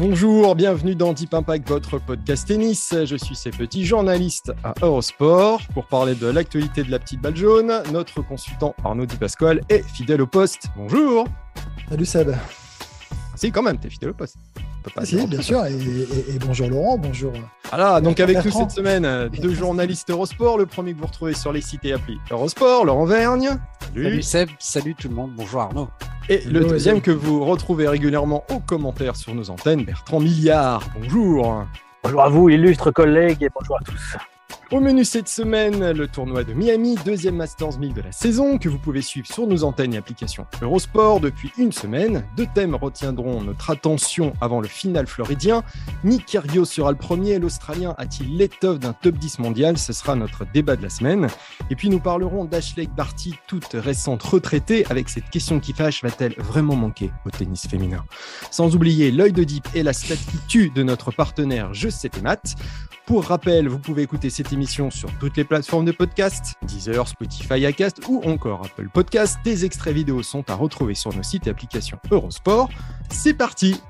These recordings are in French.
Bonjour, bienvenue dans Deep Impact, votre podcast tennis. Je suis ces petits journalistes à Eurosport pour parler de l'actualité de la petite balle jaune. Notre consultant Arnaud Di Pasquale est fidèle au poste. Bonjour. Salut Seb. Si, quand même, t'es fidèle au poste. Si, bien sûr. Et, et, et, bonjour Laurent, bonjour. Voilà, donc avec nous cette semaine, deux journalistes Eurosport. Le premier que vous retrouvez sur les sites et applis Eurosport, Laurent Vergne. Salut. salut Seb, salut tout le monde, bonjour Arnaud. Et le deuxième que vous retrouvez régulièrement aux commentaires sur nos antennes, Bertrand Milliard. Bonjour. Bonjour à vous, illustres collègues, et bonjour à tous. Au menu cette semaine, le tournoi de Miami, deuxième Masters 1000 de la saison, que vous pouvez suivre sur nos antennes et applications Eurosport depuis une semaine. Deux thèmes retiendront notre attention avant le final floridien. Nick Kyrgios sera le premier, l'Australien a-t-il l'étoffe d'un top 10 mondial? Ce sera notre débat de la semaine. Et puis nous parlerons d'Ashley Barty, toute récente retraitée, avec cette question qui fâche, va-t-elle vraiment manquer au tennis féminin? Sans oublier l'œil de Deep et la statue de notre partenaire Je sais tes maths. Pour rappel, vous pouvez écouter cette émission sur toutes les plateformes de podcast, Deezer, Spotify, Acast ou encore Apple Podcast. Des extraits vidéo sont à retrouver sur nos sites et applications Eurosport. C'est parti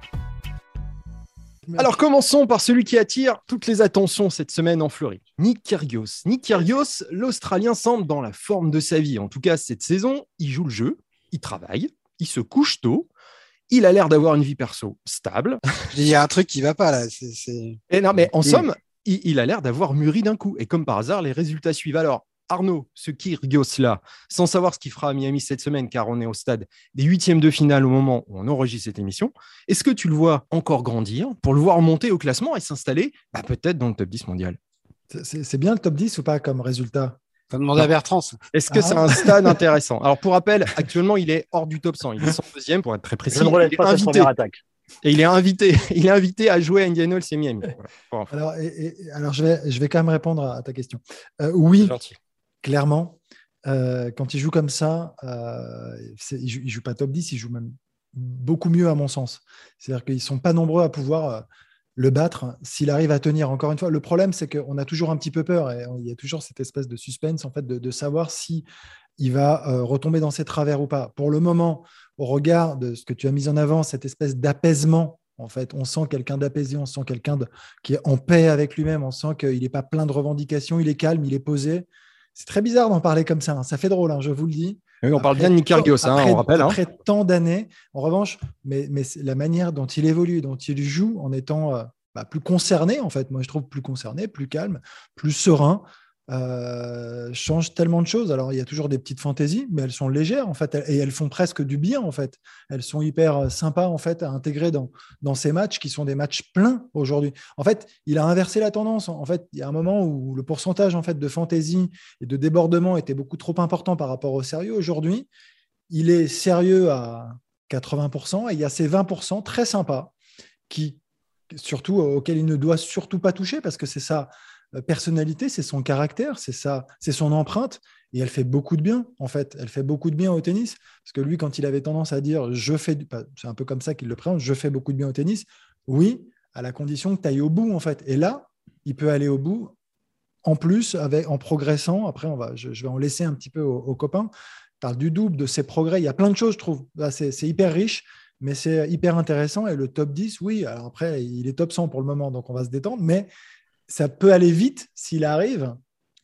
alors commençons par celui qui attire toutes les attentions cette semaine en Floride, Nick Kyrgios. Nick Kyrgios, l'Australien semble dans la forme de sa vie. En tout cas, cette saison, il joue le jeu, il travaille, il se couche tôt, il a l'air d'avoir une vie perso stable. Il y a un truc qui va pas là. Et non, mais en somme, il, il a l'air d'avoir mûri d'un coup. Et comme par hasard, les résultats suivent. Alors, Arnaud, ce Kyrgios-là, sans savoir ce qu'il fera à Miami cette semaine, car on est au stade des huitièmes de finale au moment où on enregistre cette émission, est-ce que tu le vois encore grandir pour le voir monter au classement et s'installer bah, peut-être dans le top 10 mondial? C'est bien le top 10 ou pas comme résultat? Faut demander à Bertrand. Est-ce que c'est un stade intéressant? Alors, pour rappel, actuellement, il est hors du top 100. Il est 102e pour être très précis. Je ne relève pas sa première attaque. Et il est invité, il est invité à jouer à Indian Hills et Miami. Voilà. Alors, et, et, alors je, vais, je vais quand même répondre à, ta question. Euh, oui, clairement, euh, quand il joue comme ça, euh, il ne joue, joue, pas top 10, il joue même beaucoup mieux à mon sens. C'est-à-dire qu'ils ne sont pas nombreux à pouvoir le battre s'il arrive à tenir. Encore une fois, le problème, c'est qu'on a toujours un petit peu peur et il y a toujours cette espèce de suspense en fait, de, de savoir si il va euh, retomber dans ses travers ou pas. Pour le moment, au regard de ce que tu as mis en avant, cette espèce d'apaisement, en fait, on sent quelqu'un d'apaisé, on sent quelqu'un qui est en paix avec lui-même, on sent qu'il n'est pas plein de revendications, il est calme, il est posé. C'est très bizarre d'en parler comme ça, hein. ça fait drôle, hein, je vous le dis. Oui, on après, parle bien de Nick Kyrgios, hein, on rappelle. Après tant d'années, en revanche, mais, mais la manière dont il évolue, dont il joue, en étant euh, bah, plus concerné, en fait, moi je trouve plus concerné, plus calme, plus serein, euh, change tellement de choses. Alors, il y a toujours des petites fantaisies, mais elles sont légères, en fait, et elles font presque du bien, en fait. Elles sont hyper euh, sympas, en fait, à intégrer dans, dans ces matchs qui sont des matchs pleins aujourd'hui. En fait, il a inversé la tendance. En fait, il y a un moment où le pourcentage, en fait, de fantaisie et de débordement était beaucoup trop important par rapport au sérieux. Aujourd'hui, il est sérieux à 80%, et il y a ces 20% très sympas qui, surtout, auxquels il ne doit surtout pas toucher, parce que c'est ça personnalité, c'est son caractère, c'est ça, c'est son empreinte, et elle fait beaucoup de bien en fait. Elle fait beaucoup de bien au tennis parce que lui, quand il avait tendance à dire je fais, c'est un peu comme ça qu'il le présente, je fais beaucoup de bien au tennis. Oui, à la condition que tu ailles au bout en fait. Et là, il peut aller au bout. En plus, avec, en progressant, après, on va, je, vais en laisser un petit peu aux, aux copains. Parle du double, de ses progrès. Il y a plein de choses, je trouve. C'est hyper riche mais c'est hyper intéressant. Et le top 10, oui, alors après, il est top 100 pour le moment, donc on va se détendre, mais ça peut aller vite s'il arrive,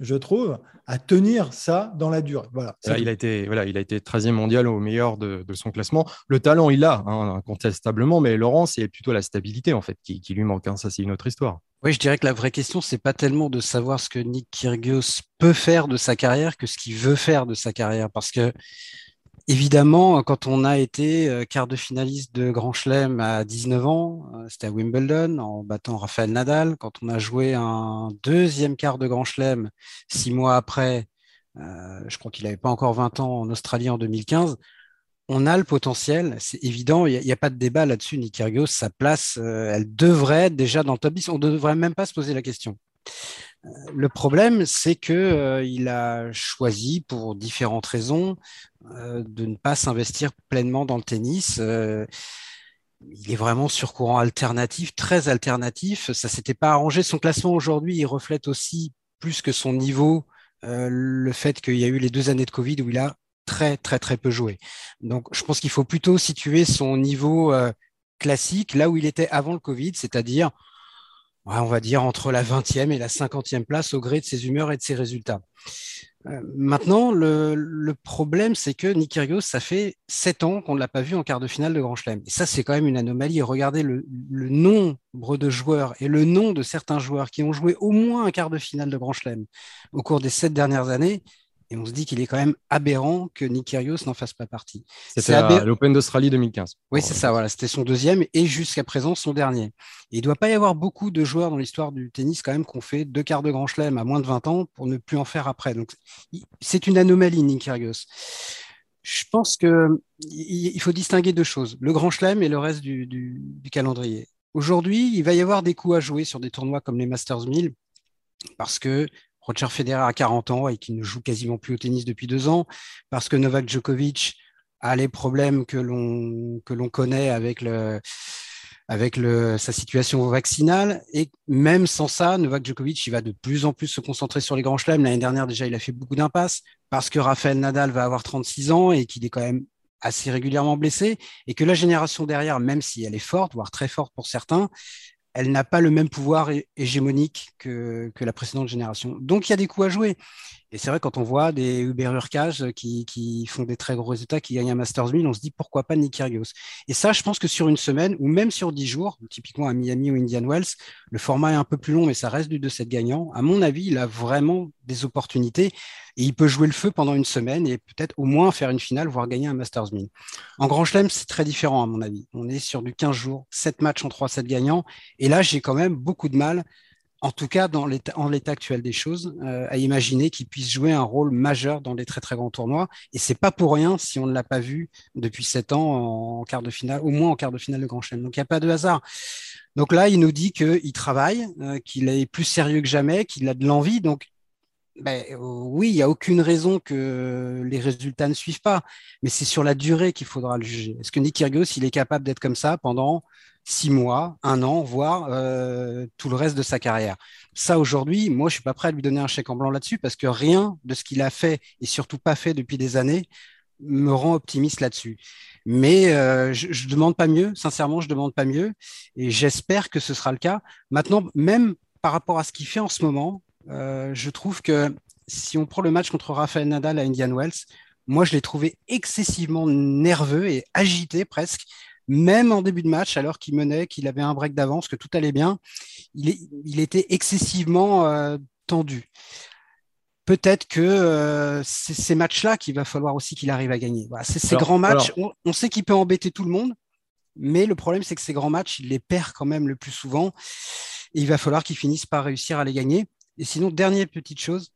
je trouve, à tenir ça dans la durée. Voilà. Là, il, a été, voilà, il a été 13e mondial au meilleur de, de son classement. Le talent, il l'a, hein, incontestablement, mais Laurent, c'est plutôt la stabilité en fait qui, qui lui manque. Hein. Ça, c'est une autre histoire. Oui, je dirais que la vraie question, c'est pas tellement de savoir ce que Nick Kyrgios peut faire de sa carrière que ce qu'il veut faire de sa carrière. Parce que Évidemment, quand on a été quart de finaliste de Grand Chelem à 19 ans, c'était à Wimbledon en battant Rafael Nadal. Quand on a joué un deuxième quart de Grand Chelem six mois après je crois qu'il n'avait pas encore 20 ans en Australie en 2015 on a le potentiel, c'est évident, il n'y a, pas de débat là-dessus. Nick sa place, euh, elle devrait être déjà dans le top 10. On ne devrait même pas se poser la question. Euh, le problème, c'est qu'il euh, a choisi, pour différentes raisons, de ne pas s'investir pleinement dans le tennis. il est vraiment sur courant alternatif, très alternatif. Ça s'était pas arrangé. Son classement aujourd'hui, il reflète aussi plus que son niveau le fait qu'il y a eu les deux années de Covid où il a très très très peu joué. Donc je pense qu'il faut plutôt situer son niveau euh, classique là où il était avant le Covid, c'est-à-dire on va dire entre la 20e et la 50e place au gré de ses humeurs et de ses résultats. Euh, maintenant, le, problème, c'est que Nick ça fait sept ans qu'on ne l'a pas vu en quart de finale de Grand Chelem. Et ça, c'est quand même une anomalie. Regardez le, le, nombre de joueurs et le nom de certains joueurs qui ont joué au moins un quart de finale de Grand Chelem au cours des sept dernières années. Et on se dit qu'il est quand même aberrant que Nick Kyrgios n'en fasse pas partie. C'était à l'Open d'Australie 2015. Oui, c'est ça, voilà. C'était son deuxième et jusqu'à présent son dernier. il ne doit pas y avoir beaucoup de joueurs dans l'histoire du tennis quand même qui ont fait deux quarts de grand chelem à moins de 20 ans pour ne plus en faire après. Donc c'est une anomalie, Nick Kyrgios. Je pense qu'il faut distinguer deux choses, le grand chelem et le reste du, du calendrier. Aujourd'hui, il va y avoir des coups à jouer sur des tournois comme les Masters 1000 parce que Roger Federer a 40 ans et qui ne joue quasiment plus au tennis depuis deux ans, parce que Novak Djokovic a les problèmes que l'on connaît avec sa situation vaccinale. Et même sans ça, Novak Djokovic, va de plus en plus se concentrer sur les grands chelems. L'année dernière, déjà, il a fait beaucoup d'impasses parce que Rafael Nadal va avoir 36 ans et qu'il est quand même assez régulièrement blessé et que la génération derrière, même si elle est forte, voire très forte pour certains, elle n'a pas le même pouvoir hégémonique que, la précédente génération. Donc il y a des coups à jouer. Et c'est vrai, quand on voit des Uber Urkage qui, font des très gros résultats, qui gagnent un Masters 1000, on se dit pourquoi pas Nick Kyrgios? Et ça, je pense que sur une semaine, ou même sur dix jours, typiquement à Miami ou Indian Wells, le format est un peu plus long, mais ça reste du 2-7 gagnant. À mon avis, il a vraiment des opportunités et il peut jouer le feu pendant une semaine et peut-être au moins faire une finale, voire gagner un Masters 1000. En Grand Chelem, c'est très différent à mon avis. On est sur du 15 jours, 7 matchs en 3-7 gagnants. Et là, j'ai quand même beaucoup de mal en tout cas dans en l'état actuel des choses, euh, à imaginer qu'il puisse jouer un rôle majeur dans les très très grands tournois. Et c'est pas pour rien si on ne l'a pas vu depuis sept ans en quart de finale, au moins en quart de finale de Grand Chelem. Donc il n'y a pas de hasard. Donc là, il nous dit qu'il travaille, euh, qu'il est plus sérieux que jamais, qu'il a de l'envie. Donc ben, oui, il n'y a aucune raison que les résultats ne suivent pas, mais c'est sur la durée qu'il faudra le juger. Est-ce que Nick Kyrgios, il est capable d'être comme ça pendant six mois, un an, voire euh, tout le reste de sa carrière. Ça, aujourd'hui, moi, je suis pas prêt à lui donner un chèque en blanc là-dessus parce que rien de ce qu'il a fait et surtout pas fait depuis des années me rend optimiste là-dessus. Mais euh, je, ne demande pas mieux, sincèrement, je demande pas mieux et j'espère que ce sera le cas. Maintenant, même par rapport à ce qu'il fait en ce moment, euh, je trouve que si on prend le match contre Rafael Nadal à Indian Wells, moi, je l'ai trouvé excessivement nerveux et agité presque même en début de match, alors qu'il menait, qu'il avait un break d'avance, que tout allait bien, il, était excessivement euh, tendu. Peut-être que euh, c'est ces matchs-là qu'il va falloir aussi qu'il arrive à gagner. c'est ces grands matchs, on, sait qu'il peut embêter tout le monde, mais le problème, c'est que ces grands matchs, il les perd quand même le plus souvent. Et il va falloir qu'il finisse par réussir à les gagner. Et sinon, dernière petite chose,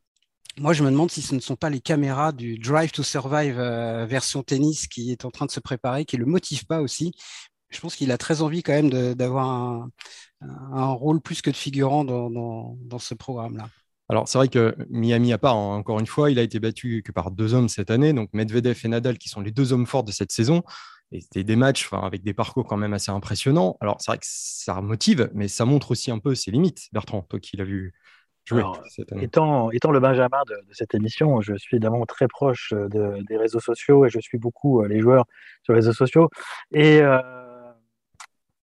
moi, je me demande si ce ne sont pas les caméras du Drive to Survive euh, version tennis qui est en train de se préparer, qui ne le motive pas aussi. Je pense qu'il a très envie quand même d'avoir un, rôle plus que de figurant dans, ce programme-là. Alors, c'est vrai que Miami à part, hein, encore une fois, il a été battu que par deux hommes cette année, donc Medvedev et Nadal, qui sont les deux hommes forts de cette saison. Et c'était des matchs avec des parcours quand même assez impressionnants. Alors, c'est vrai que ça motive, mais ça montre aussi un peu ses limites, Bertrand, toi qui l'as vu étant, étant le Benjamin de, cette émission, je suis évidemment très proche de, des réseaux sociaux et je suis beaucoup euh, les joueurs sur les réseaux sociaux. Et euh,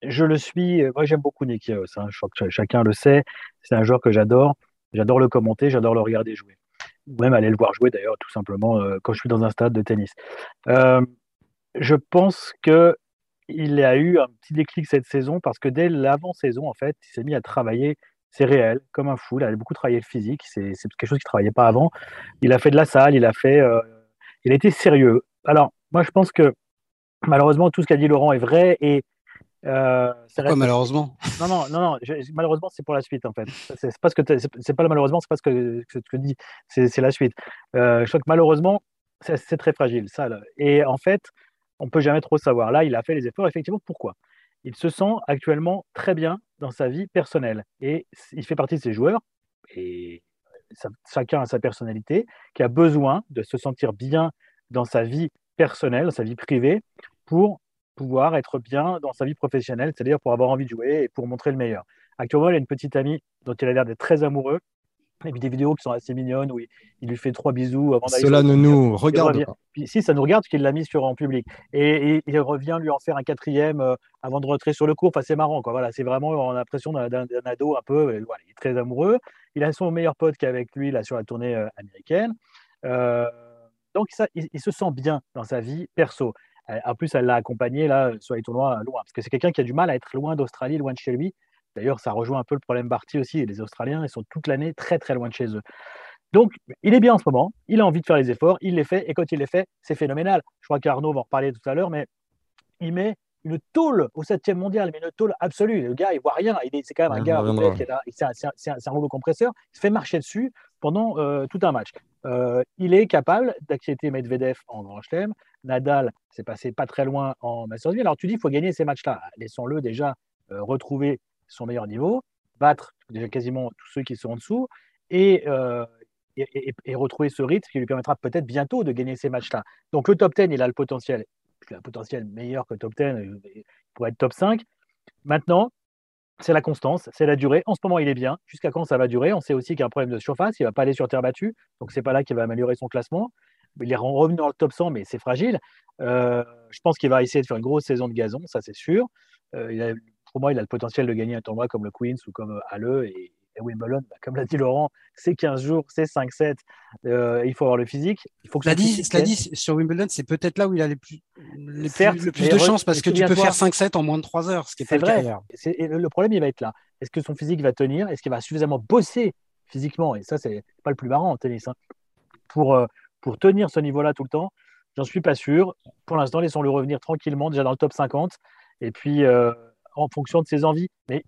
je le suis, moi j'aime beaucoup Nick hein, je crois que chacun le sait, c'est un joueur que j'adore. J'adore le commenter, j'adore le regarder jouer. Ou même aller le voir jouer d'ailleurs, tout simplement, euh, quand je suis dans un stade de tennis. je pense que il a eu un petit déclic cette saison parce que dès l'avant-saison, en fait, il s'est mis à travailler c'est réel, comme un fou. Il a beaucoup travaillé le physique. C'est quelque chose qu'il ne travaillait pas avant. Il a fait de la salle, il a fait. Euh, il a été sérieux. Alors, moi, je pense que malheureusement, tout ce qu'a dit Laurent est vrai. Et Euh, malheureusement? Non, non, non, non malheureusement, c'est pour la suite en fait. C'est pas, ce que c'est pas malheureusement, c'est pas ce que, ce que dis, c'est la suite. Euh, je crois que malheureusement, c'est très fragile, ça. Et en fait, on peut jamais trop savoir. Là, il a fait les efforts, effectivement. Pourquoi? Il se sent actuellement très bien dans sa vie personnelle. Et il fait partie de ces joueurs, et chacun a sa personnalité, qui a besoin de se sentir bien dans sa vie personnelle, dans sa vie privée, pour pouvoir être bien dans sa vie professionnelle, c'est-à-dire pour avoir envie de jouer et pour montrer le meilleur. Actuellement, il a une petite amie dont il a l'air d'être très amoureux. Et puis des vidéos qui sont assez mignonnes où il, lui fait trois bisous avant d'aller. Cela ne nous regarde pas. Puis, si, ça nous regarde parce qu'il l'a mis sur en public. Et, il revient lui en faire un quatrième euh, avant de rentrer sur le cours. Enfin, c'est marrant. Quoi. Voilà, c'est vraiment, on a l'impression d'un ado un peu. voilà, il est très amoureux. Il a son meilleur pote qui est avec lui là, sur la tournée euh, américaine. Euh, donc, ça, il, se sent bien dans sa vie perso. En plus, elle l'a accompagné là, sur les tournois loin, parce que c'est quelqu'un qui a du mal à être loin d'Australie, loin de chez lui. D'ailleurs, ça rejoint un peu le problème Barty aussi. Les Australiens, ils sont toute l'année très très loin de chez eux. Donc, il est bien en ce moment, il a envie de faire les efforts, il les fait, et quand il les fait, c'est phénoménal. Je crois qu'Arnaud va en reparler tout à l'heure, mais il met une tôle au 7 mondial, mais une tôle absolue. Le gars, il voit rien. C'est quand même un gars, c'est un, rouleau compresseur. Il se fait marcher dessus pendant euh, tout un match. Euh, il est capable d'accepter Medvedev en Grand Chelem. Nadal s'est passé pas très loin en Masters Alors tu dis, il faut gagner ces matchs-là. Laissons-le déjà euh, retrouver son meilleur niveau, battre déjà quasiment tous ceux qui sont en dessous et, et, retrouver ce rythme qui lui permettra peut-être bientôt de gagner ces matchs-là. Donc le top 10, il a le potentiel, il a un potentiel meilleur que le top 10, il pourrait être top 5. Maintenant, c'est la constance, c'est la durée. En ce moment, il est bien. Jusqu'à quand ça va durer? On sait aussi qu'il y a un problème de surface. Il ne va pas aller sur terre battue. Donc, c'est pas là qu'il va améliorer son classement. Il est revenu dans le top 100, mais c'est fragile. Euh, je pense qu'il va essayer de faire une grosse saison de gazon, ça c'est sûr. Euh, pour moi, il a le potentiel de gagner un tournoi comme le Queens ou comme Halle. Et, et Wimbledon, bah, comme l'a dit Laurent, c'est 15 jours, c'est 5-7. Euh, il faut avoir le physique. Il faut que cela dit, dit, sur Wimbledon, c'est peut-être là où il a les plus, les plus, le plus de chance parce que tu peux faire 5-7 en moins de 3 heures, ce qui est, pas vrai. le Le problème, il va être là. Est-ce que son physique va tenir? Est-ce qu'il va suffisamment bosser physiquement? Et ça, c'est pas le plus marrant en tennis. Hein. Pour, euh, pour tenir ce niveau-là tout le temps, j'en suis pas sûr. Pour l'instant, laissons-le revenir tranquillement, déjà dans le top 50. Et puis, euh, en fonction de ses envies. Mais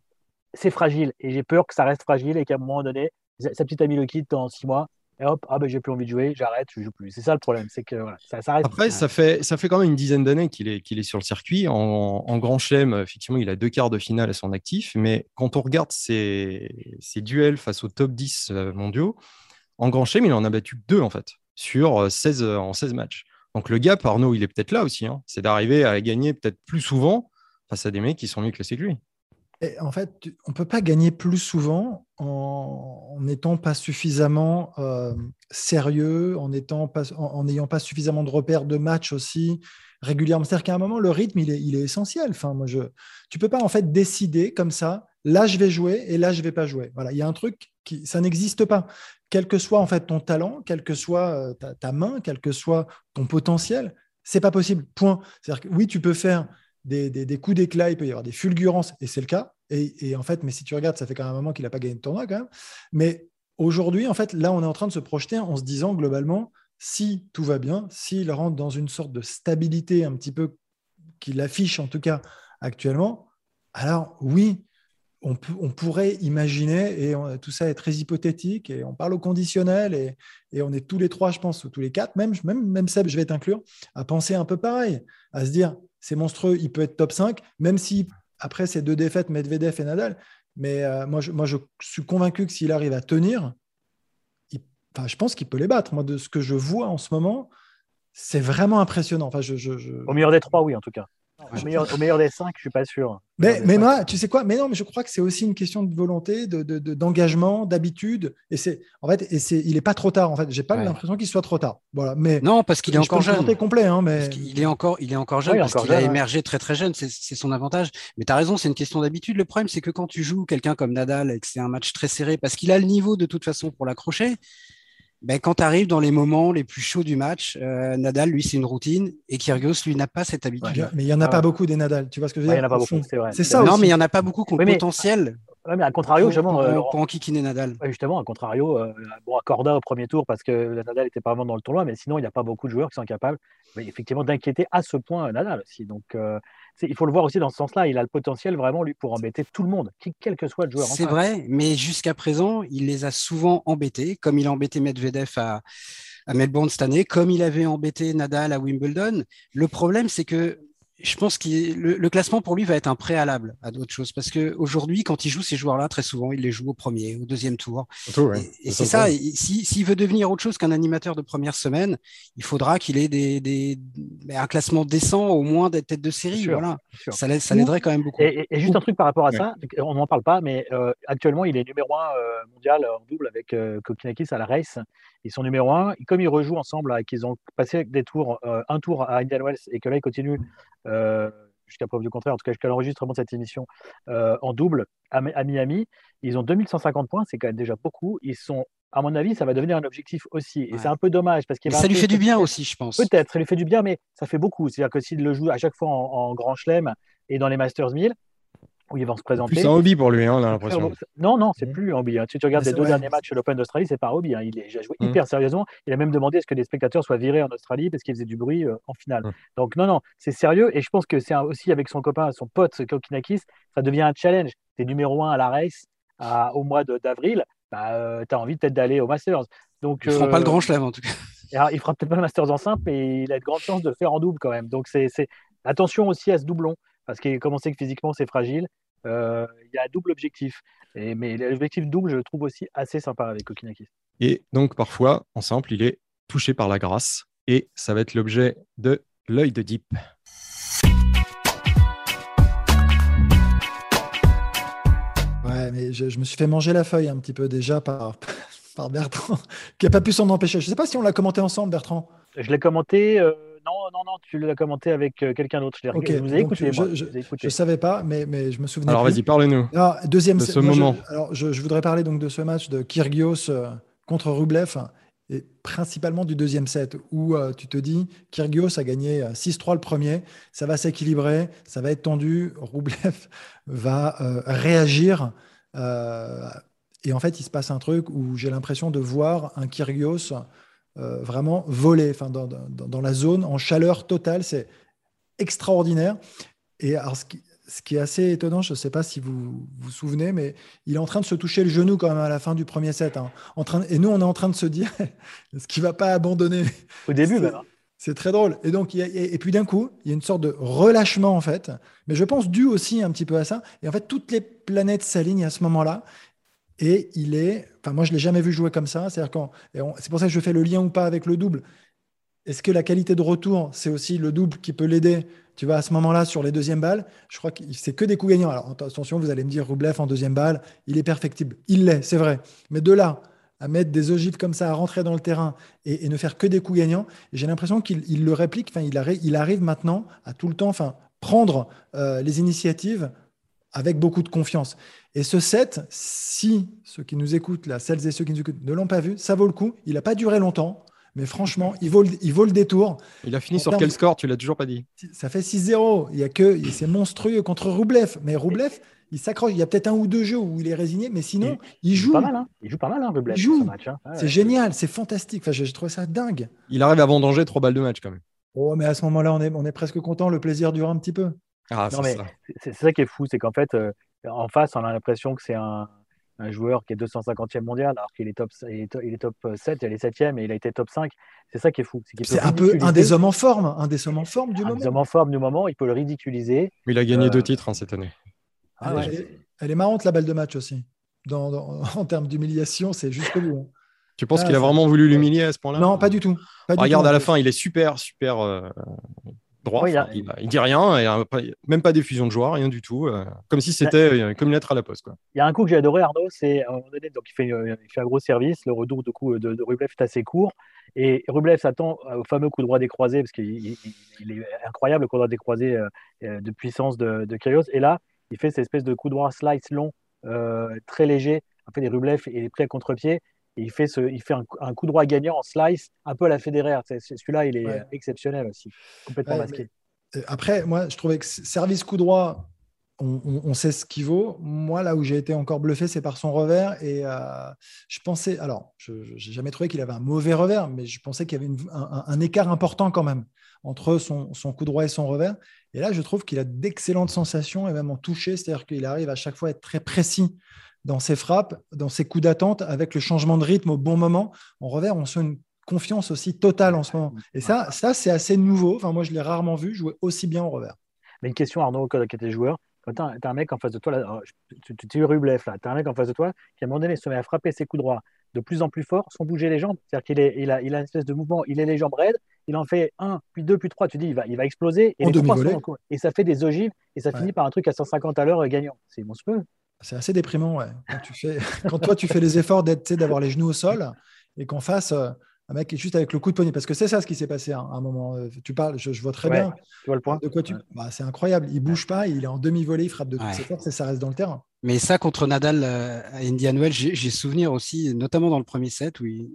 c'est fragile et j'ai peur que ça reste fragile et qu'à un moment donné, sa petite amie le quitte dans six mois et hop, ah ben j'ai plus envie de jouer, j'arrête, je joue plus. C'est ça le problème, c'est que voilà, ça, ça reste. Après, ça fait, ça fait quand même une dizaine d'années qu'il est, qu'il est sur le circuit. En, grand chelem, effectivement, il a deux quarts de finale à son actif, mais quand on regarde ses, ses duels face aux top 10 euh, mondiaux, en grand chelem, il en a battu deux en fait, sur 16, euh, en 16 matchs. Donc le gap, Arnaud, il est peut-être là aussi, hein. c'est d'arriver à gagner peut-être plus souvent face à des mecs qui sont mieux classés que lui en fait, on ne peut pas gagner plus souvent en n'étant pas suffisamment euh, sérieux, en n'ayant pas, pas suffisamment de repères de match aussi régulièrement. C'est-à-dire qu'à un moment, le rythme, il est, il est essentiel. Enfin, moi, je, tu ne peux pas en fait décider comme ça, là, je vais jouer et là, je ne vais pas jouer. Voilà, il y a un truc qui, ça n'existe pas. Quel que soit en fait ton talent, quelle que soit euh, ta, ta main, quel que soit ton potentiel, c'est pas possible. Point. C'est-à-dire que oui, tu peux faire des, coups d'éclat, il peut y avoir des fulgurances, et c'est le cas. Et, en fait, mais si tu regardes, ça fait quand même un moment qu'il n'a pas gagné de tournoi quand même. Mais aujourd'hui, en fait, là, on est en train de se projeter en se disant globalement, si tout va bien, s'il rentre dans une sorte de stabilité un petit peu qu'il affiche en tout cas actuellement, alors oui, on, pourrait imaginer, et tout ça est très hypothétique, et on parle au conditionnel, et, on est tous les trois, je pense, ou tous les quatre, même, même, même Seb, je vais t'inclure, à penser un peu pareil, à se dire, c'est monstrueux, il peut être top 5, même si après ces deux défaites, Medvedev et Nadal. Mais euh, moi, je, suis convaincu que s'il arrive à tenir, je pense qu'il peut les battre. Moi, de ce que je vois en ce moment, c'est vraiment impressionnant. Enfin, je, Au meilleur des trois, oui, en tout cas. Au meilleur, des cinq, je suis pas sûr. Mais, mais moi, tu sais quoi? Mais non, mais je crois que c'est aussi une question de volonté, d'engagement, de, d'habitude. Et c'est, en fait, et c'est, il est pas trop tard. En fait, j'ai pas l'impression qu'il soit trop tard. Voilà. Mais non, parce qu'il est encore jeune. complet, hein, mais il est encore, il est encore jeune parce qu'il a émergé très très jeune. C'est son avantage. Mais tu as raison, c'est une question d'habitude. Le problème, c'est que quand tu joues quelqu'un comme Nadal et que c'est un match très serré, parce qu'il a le niveau de toute façon pour l'accrocher ben, quand tu arrives dans les moments les plus chauds du match, euh, Nadal, lui, c'est une routine et Kyrgios, lui, n'a pas cette habitude. mais il n'y en a pas beaucoup des Nadal, tu vois ce que je veux dire Il n'y en a pas beaucoup, c'est vrai. C'est ça Non, mais il n'y en a pas beaucoup qui ont le potentiel Ouais, mais à contrario, pour, justement, pour, euh, pour enquiquiner Nadal. ouais, justement, à contrario, euh, bon, à Corda au premier tour parce que Nadal n'était pas vraiment dans le tournoi, mais sinon, il n'y a pas beaucoup de joueurs qui sont capables, mais effectivement, d'inquiéter à ce point euh, Nadal aussi. Donc, euh, il faut le voir aussi dans ce sens-là. Il a le potentiel vraiment, lui, pour embêter tout le monde, quel que soit le joueur. C'est vrai, mais jusqu'à présent, il les a souvent embêtés, comme il a embêté Medvedev à, à Melbourne cette année, comme il avait embêté Nadal à Wimbledon. Le problème, c'est que je pense que le, le classement pour lui va être un préalable à d'autres choses, parce qu'aujourd'hui, quand il joue ces joueurs-là, très souvent, il les joue au premier, au deuxième tour. Ouais. Et, et c'est ça, et si- s'il veut devenir autre chose qu'un animateur de première semaine, il faudra qu'il ait des, des- un classement décent, au moins d'être tête de série. sûr, Voilà. Ça l'aide- ça l'aiderait quand même beaucoup. Et, et- et juste un truc par rapport à Ouais. ça, on n'en parle pas, mais euh, actuellement, il est numéro un euh, mondial en double avec euh, Kokinakis à la race. Ils sont numéro un. Et comme ils rejouent ensemble, là, qu'ils ont passé des tours, euh, un tour à Indian Wells et que là, ils continuent euh, jusqu'à preuve du contraire, en tout cas jusqu'à l'enregistrement de cette émission euh, en double à, Mi- à Miami, ils ont 2150 points, c'est quand même déjà beaucoup. Ils sont, à mon avis, ça va devenir un objectif aussi. Et Ouais. c'est un peu dommage parce qu'il ça lui fait du bien aussi, je pense. Peut-être, ça lui fait du bien, mais ça fait beaucoup. C'est-à-dire que s'il le joue à chaque fois en, en grand chelem et dans les Masters 1000, où ils vont se présenter. Plus un hobby pour lui, hein, on a l'impression. Non, non, c'est Mhm. plus un hobby. hein. Si tu regardes les c'est deux vrai. derniers matchs de l'Open d'Australie, c'est pas un hobby. hein. Il, est, il a joué Mhm. hyper sérieusement. Il a même demandé à ce que les spectateurs soient virés en Australie parce qu'ils faisaient du bruit euh, en finale. Mhm. Donc, non, non, c'est sérieux. Et je pense que c'est aussi avec son copain, son pote Kokinakis, ça devient un challenge. Tu es numéro un à la race à- au mois d'avril. Bah, tu as envie peut-être d'aller au Masters. Donc, Ils feront pas le euh, grand chelem en tout cas. alors, il fera peut-être pas le Masters en simple, mais il a de grandes chances de le faire en double quand même. Donc, c'est c'est- attention aussi à ce doublon, parce que comme on sait que physiquement c'est fragile, euh, il y a un double objectif. Et, mais l'objectif double, je le trouve aussi assez sympa avec Kokinakis. Et donc, parfois, en simple, il est touché par la grâce. Et ça va être l'objet de l'œil de Deep. Ouais, mais je, je me suis fait manger la feuille un petit peu déjà par, par Bertrand, qui n'a pas pu s'en empêcher. Je ne sais pas si on l'a commenté ensemble, Bertrand. Je l'ai commenté. euh, non, non, non, tu l'as commenté avec euh, quelqu'un d'autre. Je, l'ai Ok, regardé. je vous ai donc écouté. je- ne savais pas, mais, mais je me souvenais. Alors, vas-y, parle-nous. Alors, deuxième De set- ce moi, je- moment. alors, je, je voudrais parler donc de ce match de Kyrgios euh, contre Rublev et principalement du deuxième set où euh, tu te dis Kyrgios a gagné euh, 6-3 le premier, ça va s'équilibrer, ça va être tendu, Rublev va euh, réagir. euh, et en fait, il se passe un truc où j'ai l'impression de voir un Kyrgios euh, vraiment voler enfin, dans, dans- dans la zone en chaleur totale. C'est extraordinaire. Et alors, ce qui, ce qui est assez étonnant, je ne sais pas si vous vous souvenez, mais il est en train de se toucher le genou quand même à la fin du premier set. hein. En train, et nous, on est en train de se dire, est-ce qu'il ne va pas abandonner Au début, C'est- même. hein. C'est très drôle. Et donc, il y a- et, et puis d'un coup, il y a une sorte de relâchement en fait, mais je pense dû aussi un petit peu à ça. Et en fait, toutes les planètes s'alignent à ce moment-là. Et il est, enfin moi je l'ai jamais vu jouer comme ça. C'est-à-dire quand, c'est pour ça que je fais le lien ou pas avec le double. Est-ce que la qualité de retour, c'est aussi le double qui peut l'aider Tu vois, à ce moment-là, sur les deuxièmes balles, je crois que c'est que des coups gagnants. Alors attention, vous allez me dire, Rublev en deuxième balle, il est perfectible. Il l'est, c'est vrai. Mais de là à mettre des ogives comme ça, à rentrer dans le terrain et, ne faire que des coups gagnants, j'ai l'impression qu'il il le réplique. Enfin, il arrive maintenant à tout le temps, enfin, prendre euh, les initiatives avec beaucoup de confiance. Et ce set, si ceux qui nous écoutent, là, celles et ceux qui nous écoutent, ne l'ont pas vu, ça vaut le coup. Il n'a pas duré longtemps, mais franchement, il vaut le, il vaut le détour. Il a fini En sur quel score Tu l'as toujours pas dit? Ça fait 6-0. Il y a que c'est monstrueux contre Roublev. Mais Roublev, il s'accroche. Il y a peut-être un ou deux jeux où il est résigné, mais sinon, il, Il joue. pas mal, hein. Il joue pas mal, hein, Rublev, Il joue. ce hein. Ouais, C'est ouais. génial, c'est fantastique. Enfin, j'ai j'ai trouvé ça dingue. Il arrive à vendanger trois balles de match quand même. Oh, mais à ce moment-là, on est, on est presque content. Le plaisir dure un petit peu. Ah, Non, c'est mais ça. c'est ça qui est fou, c'est qu'en fait, euh, en face, on a l'impression que c'est un, un joueur qui est 250e mondial, alors qu'il est top, il est, to- il est top 7, il est 7e et il a été top 5. C'est ça qui est fou. C'est un peu un des hommes en forme, un des hommes en forme du un des moment. hommes en forme du moment, il peut le ridiculiser. Mais il a gagné Euh, deux titres hein, cette année. Ah elle, ouais. elle est, elle est marrante la balle de match aussi. Dans, dans- en termes d'humiliation, c'est jusqu'au bout. hein. Tu penses Ah, qu'il a vraiment voulu l'humilier à ce point-là? Non, pas du tout. Pas du Regarde tout, à la fin, il est super, super euh, droit. Oui, il va- il dit rien, et, même pas d'effusion de joie, rien du tout. euh, comme si c'était euh, comme une lettre à la poste. Quoi. Il y a un coup que j'ai adoré, Arnaud, c'est à un moment donné, donc il fait, euh, il fait un gros service, le retour de coup de, de Rublev est assez court, et Rublev s'attend au fameux coup droit décroisé, parce qu'il il- il- il est incroyable le coup droit décroisé de puissance de, de Kyrgios, et là, il fait cette espèce de coup droit slice long, très léger, en fait, les Rublev il est pris à contre-pied, et il fait, ce, il fait un, un coup droit gagnant en slice, un peu à la Federer, celui-là, il est Ouais. exceptionnel aussi, complètement Ouais, masqué. Euh, Après, moi, je trouvais que service coup droit, on, sait ce qu'il vaut. Moi, là où j'ai été encore bluffé, c'est par son revers. Et euh, je pensais, alors, je n'ai jamais trouvé qu'il avait un mauvais revers, mais je pensais qu'il y avait un, écart important quand même entre son, coup droit et son revers. Et là, je trouve qu'il a d'excellentes sensations et même en toucher, c'est-à-dire qu'il arrive à chaque fois à être très précis dans ses frappes, dans ses coups d'attente, avec le changement de rythme au bon moment. En revers, on sent une confiance aussi totale en ce moment. Et ça, ça c'est assez nouveau. Enfin, moi, je l'ai rarement vu jouer aussi bien au revers. Mais une question, Arnaud, quand tu étais joueur, quand tu as, un mec en face de toi, là, tu, tu, tu Rublev, là, tu as un mec en face de toi qui, à un moment donné, se met à frapper ses coups droits de plus en plus fort sans bouger les jambes. C'est-à-dire qu'il il a, il a une espèce de mouvement, il est les jambes raides, il en fait un, puis deux, puis trois, tu dis, il va, il va exploser. Et, et ça fait des ogives, et ça finit par un truc à 150 à l'heure gagnant. C'est monstrueux. C'est assez déprimant, ouais. Quand, tu fais, quand toi, tu fais les efforts d'avoir les genoux au sol et qu'en face, euh, un mec est juste avec le coup de poignet. Parce que c'est ça ce qui s'est passé à un moment. Euh, tu parles, je, vois très bien. Tu vois le point de quoi tu... Bah, c'est incroyable. Il bouge pas, il est en demi-volée, il frappe de toutes ses forces et ça reste dans le terrain. Mais ça, contre Nadal euh, à Indian Wells, j'ai souvenir aussi, notamment dans le premier set, où il,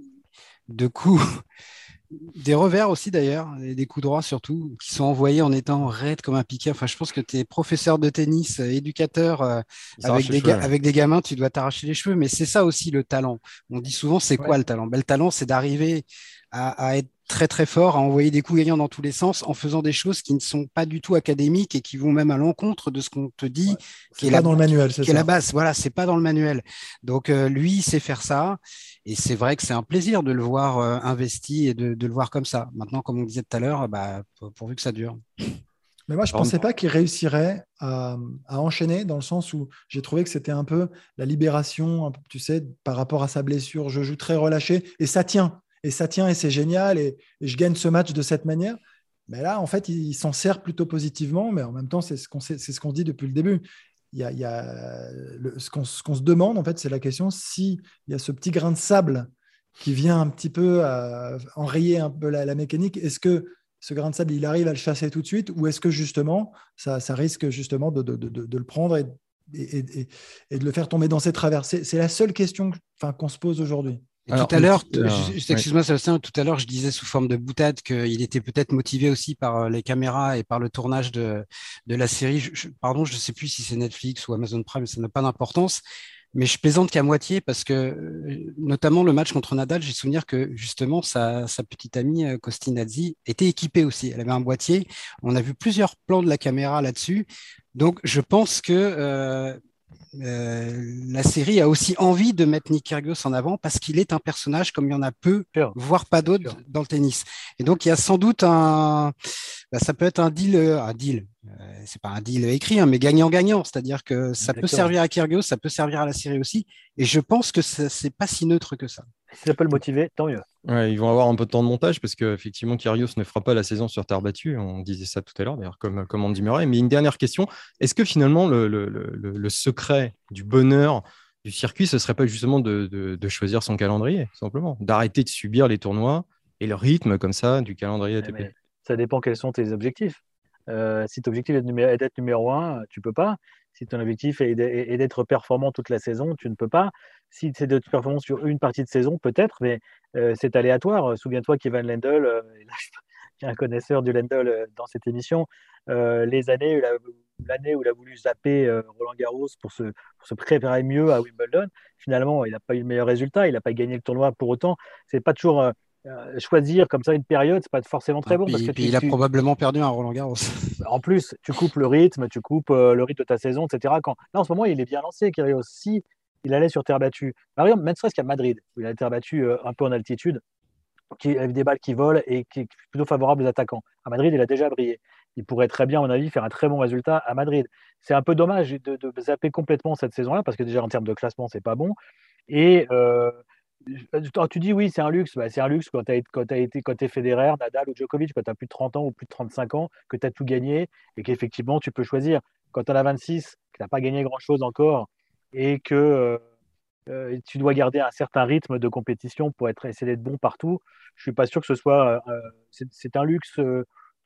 de coups des revers aussi d'ailleurs, et des coups droits surtout, qui sont envoyés en étant raide comme un piqué. Enfin, je pense que tu es professeur de tennis, euh, éducateur, euh, avec, des avec des gamins, tu dois t'arracher les cheveux. Mais c'est ça aussi le talent. On dit souvent, c'est quoi le talent? Ben, Le talent, c'est d'arriver à, être très très fort, à envoyer des coups gagnants dans tous les sens en faisant des choses qui ne sont pas du tout académiques et qui vont même à l'encontre de ce qu'on te dit, qui est, là dans le manuel, c'est la base. Voilà, c'est pas dans le manuel. Donc euh, lui, il sait faire ça et c'est vrai que c'est un plaisir de le voir euh, investi et de, le voir comme ça. Maintenant, comme on disait tout à l'heure, bah, pourvu que ça dure. Mais moi, je ne pensais pas qu'il réussirait à, enchaîner dans le sens où j'ai trouvé que c'était un peu la libération, tu sais, par rapport à sa blessure. Je joue très relâché et ça tient et ça tient et c'est génial et, je gagne ce match de cette manière. Mais là, en fait, il, s'en sert plutôt positivement, mais en même temps, c'est ce qu'on ce qu'on dit depuis le début. Il y a, il y a ce qu'on se demande, en fait, c'est la question s'il y a ce petit grain de sable qui vient un petit peu euh, enrayer un peu la, mécanique, est-ce que ce grain de sable, il arrive à le chasser tout de suite ou est-ce que justement, ça, ça risque justement de, de, de, de le prendre et, et, et, de le faire tomber dans ses travers? C'est la seule question qu'on se pose aujourd'hui tout à l'heure, excuse-moi Sébastien, tout à l'heure je disais sous forme de boutade qu'il était peut-être motivé aussi par euh, les caméras et par le tournage de, de la série. pardon, je ne sais plus si c'est Netflix ou Amazon Prime, ça n'a pas d'importance. Mais je plaisante qu'à moitié parce que, euh, notamment le match contre Nadal, j'ai souvenir que justement sa, sa petite amie euh, Costinazzi était équipée aussi. Elle avait un boîtier. On a vu plusieurs plans de la caméra là-dessus. Donc je pense que euh, la série a aussi envie de mettre Nick Kyrgios en avant parce qu'il est un personnage comme il y en a peu, voire pas d'autres dans le tennis. Et donc il y a sans doute un, bah, ça peut être un deal, euh, un deal. Euh, c'est pas un deal écrit, hein, mais gagnant-gagnant. C'est-à-dire que ça peut servir à Kyrgios, ça peut servir à la série aussi. Et je pense que c'est pas si neutre que ça. Si ça peut le motiver, tant mieux. Ouais, ils vont avoir un peu de temps de montage parce qu'effectivement, Kyrgios ne fera pas la saison sur terre battue. On disait ça tout à l'heure, d'ailleurs, comme, comme Andy Murray. Mais une dernière question est-ce que finalement, le, le, le, secret du bonheur du circuit, ce serait pas justement de, de, choisir son calendrier, simplement? D'arrêter de subir les tournois et le rythme comme ça du calendrier ATP Ça dépend quels sont tes objectifs. Euh, si ton objectif est d'être numéro un, tu peux pas. Si ton objectif est d'être performant toute la saison, tu ne peux pas. Si c'est d'être performant sur une partie de saison, peut-être, mais euh, c'est aléatoire. Souviens-toi qu'Evan Lendl, euh, un connaisseur du Lendl euh, dans cette émission, les années, l'année où il a voulu zapper Roland Garros pour se, préparer mieux à Wimbledon, finalement, il n'a pas eu le meilleur résultat, il n'a pas gagné le tournoi pour autant. C'est pas toujours euh, choisir comme ça une période, c'est pas forcément très ah, bon. parce que il a probablement perdu un Roland Garros. En plus, tu coupes le rythme, tu coupes euh, le rythme de ta saison, etc. Quand... Là, en ce moment, il est bien lancé, Kyrgios. Si il allait sur terre battue, par exemple, même serait-ce qu'à Madrid, où il a terre battue euh, un peu en altitude, qui avec des balles qui volent et qui est plutôt favorable aux attaquants. À Madrid, il a déjà brillé. Il pourrait très bien, à mon avis, faire un très bon résultat à Madrid. C'est un peu dommage de, de zapper complètement cette saison-là, parce que déjà en termes de classement, c'est pas bon. Et tu dis oui, c'est un luxe. Bah, c'est un luxe quand tu as, été quand es Federer, Nadal ou Djokovic, quand tu as plus de 30 ans ou plus de 35 ans, que tu as tout gagné et qu'effectivement tu peux choisir. Quand tu en as 26, que tu n'as pas gagné grand-chose encore et que euh, euh, tu dois garder un certain rythme de compétition pour essayer d'être bon partout, je suis pas sûr que ce soit. Euh, c'est un luxe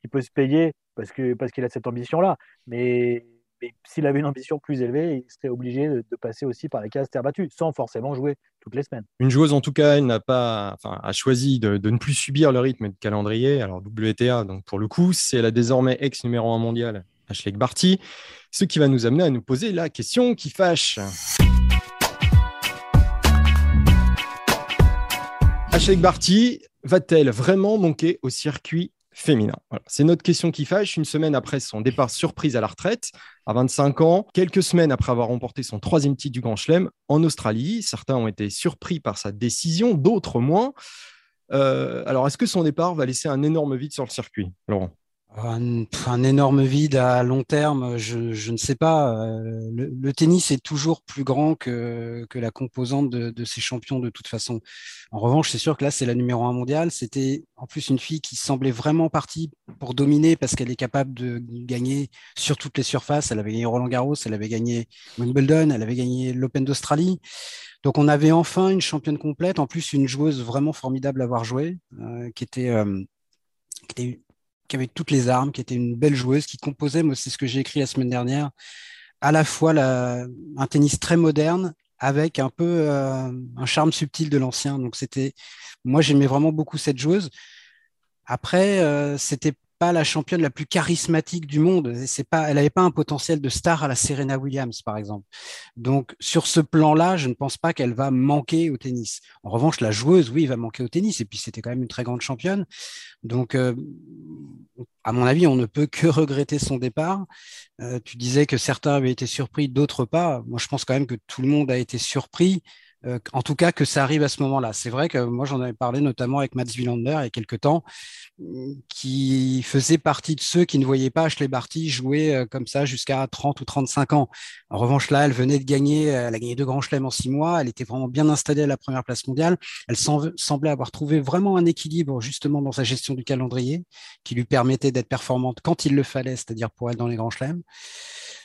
qui peut se payer parce qu'il parce qu'il a cette ambition-là. Mais mais s'il avait une ambition plus élevée, il serait obligé de, passer aussi par les cases terre battue, sans forcément jouer toutes les semaines. Une joueuse, en tout cas, n'a pas, enfin, a choisi de, ne plus subir le rythme de calendrier. Alors WTA, donc pour le coup, c'est la désormais ex numéro 1 mondial, Ashley Barty. Ce qui va nous amener à nous poser la question qui fâche. Ashleigh Barty va-t-elle vraiment manquer au circuit féminin C'est notre question qui fâche. Une semaine après son départ surprise à la retraite, à 25 ans, quelques semaines après avoir remporté son troisième titre du Grand Chelem en Australie, certains ont été surpris par sa décision, d'autres moins. Euh, alors, est-ce que son départ va laisser un énorme vide sur le circuit, Laurent? Un, énorme vide à long terme, je, ne sais pas. Euh, le, tennis est toujours plus grand que, que la composante de, de, ces champions de toute façon. En revanche, c'est sûr que là, c'est la numéro un mondiale. C'était en plus une fille qui semblait vraiment partie pour dominer parce qu'elle est capable de gagner sur toutes les surfaces. Elle avait gagné Roland Garros, elle avait gagné Wimbledon, elle avait gagné l'Open d'Australie. Donc on avait enfin une championne complète, en plus une joueuse vraiment formidable à avoir joué, euh, qui était, euh, qui était qui avait toutes les armes, qui était une belle joueuse, qui composait, moi c'est ce que j'ai écrit la semaine dernière, à la fois un tennis très moderne avec un peu euh, un charme subtil de l'ancien. Donc c'était, moi j'aimais vraiment beaucoup cette joueuse. Après, euh, c'était pas la championne la plus charismatique du monde. C'est pas, elle n'avait pas un potentiel de star à la Serena Williams, par exemple. Donc, sur ce plan-là, je ne pense pas qu'elle va manquer au tennis. En revanche, la joueuse, oui, va manquer au tennis. Et puis, c'était quand même une très grande championne. Donc, euh, à mon avis, on ne peut que regretter son départ. Euh, tu disais que certains avaient été surpris, d'autres pas. Moi, je pense quand même que tout le monde a été surpris euh, en tout cas que ça arrive à ce moment-là. C'est vrai que moi j'en avais parlé notamment avec Mats Wilander il y a quelques temps, qui faisait partie de ceux qui ne voyaient pas Ashley Barty jouer euh, comme ça jusqu'à 30 ou 35 ans. En revanche là, elle venait de gagner, elle a gagné deux grands chelems en six mois, elle était vraiment bien installée à la première place mondiale, elle semblait avoir trouvé vraiment un équilibre justement dans sa gestion du calendrier qui lui permettait d'être performante quand il le fallait, c'est-à-dire pour elle dans les grands chelems.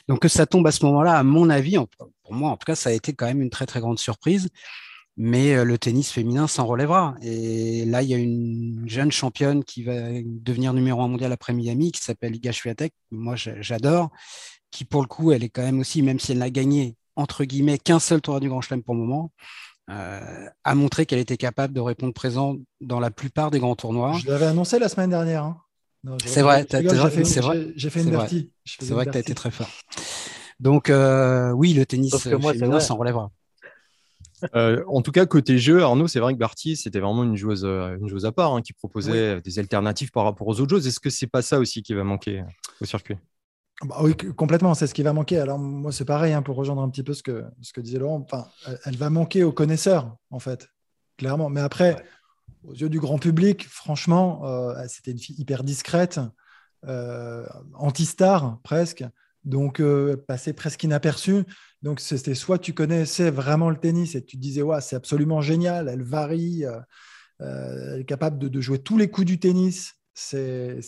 Donc que ça tombe à ce moment-là, à mon avis, pour moi en tout cas, ça a été quand même une très très grande surprise. Mais euh, le tennis féminin s'en relèvera. Et là, il y a une jeune championne qui va devenir numéro un mondial après Miami, qui s'appelle Iga Swiatek. Moi, j'adore. Qui, pour le coup, elle est quand même aussi, même si elle n'a gagné, entre guillemets, qu'un seul tour du Grand Chelem pour le moment, euh, a montré qu'elle était capable de répondre présent dans la plupart des grands tournois. Je l'avais annoncé la semaine dernière. Hein. C'est vrai, c'est vrai. J'ai fait une partie. C'est vrai que tu as été très fort. Donc, euh, oui, le tennis féminin s'en relèvera. Euh, en tout cas, côté jeu, Arnaud, c'est vrai que Barty, c'était vraiment une joueuse, euh, une joueuse à part hein, qui proposait des alternatives par rapport aux autres joueuses. Est-ce que c'est pas ça aussi qui va manquer au circuit? Bah oui, complètement, c'est ce qui va manquer. Alors moi, c'est pareil, hein, pour rejoindre un petit peu ce que, ce que disait Laurent. Enfin, elle, va manquer aux connaisseurs, en fait, clairement. Mais après, aux yeux du grand public, franchement, euh, c'était une fille hyper discrète, euh, anti-star presque, donc euh, passée presque inaperçue. Donc c'était soit tu connaissais vraiment le tennis et tu te disais ouais, c'est absolument génial, elle varie, elle est capable de, jouer tous les coups du tennis. C'est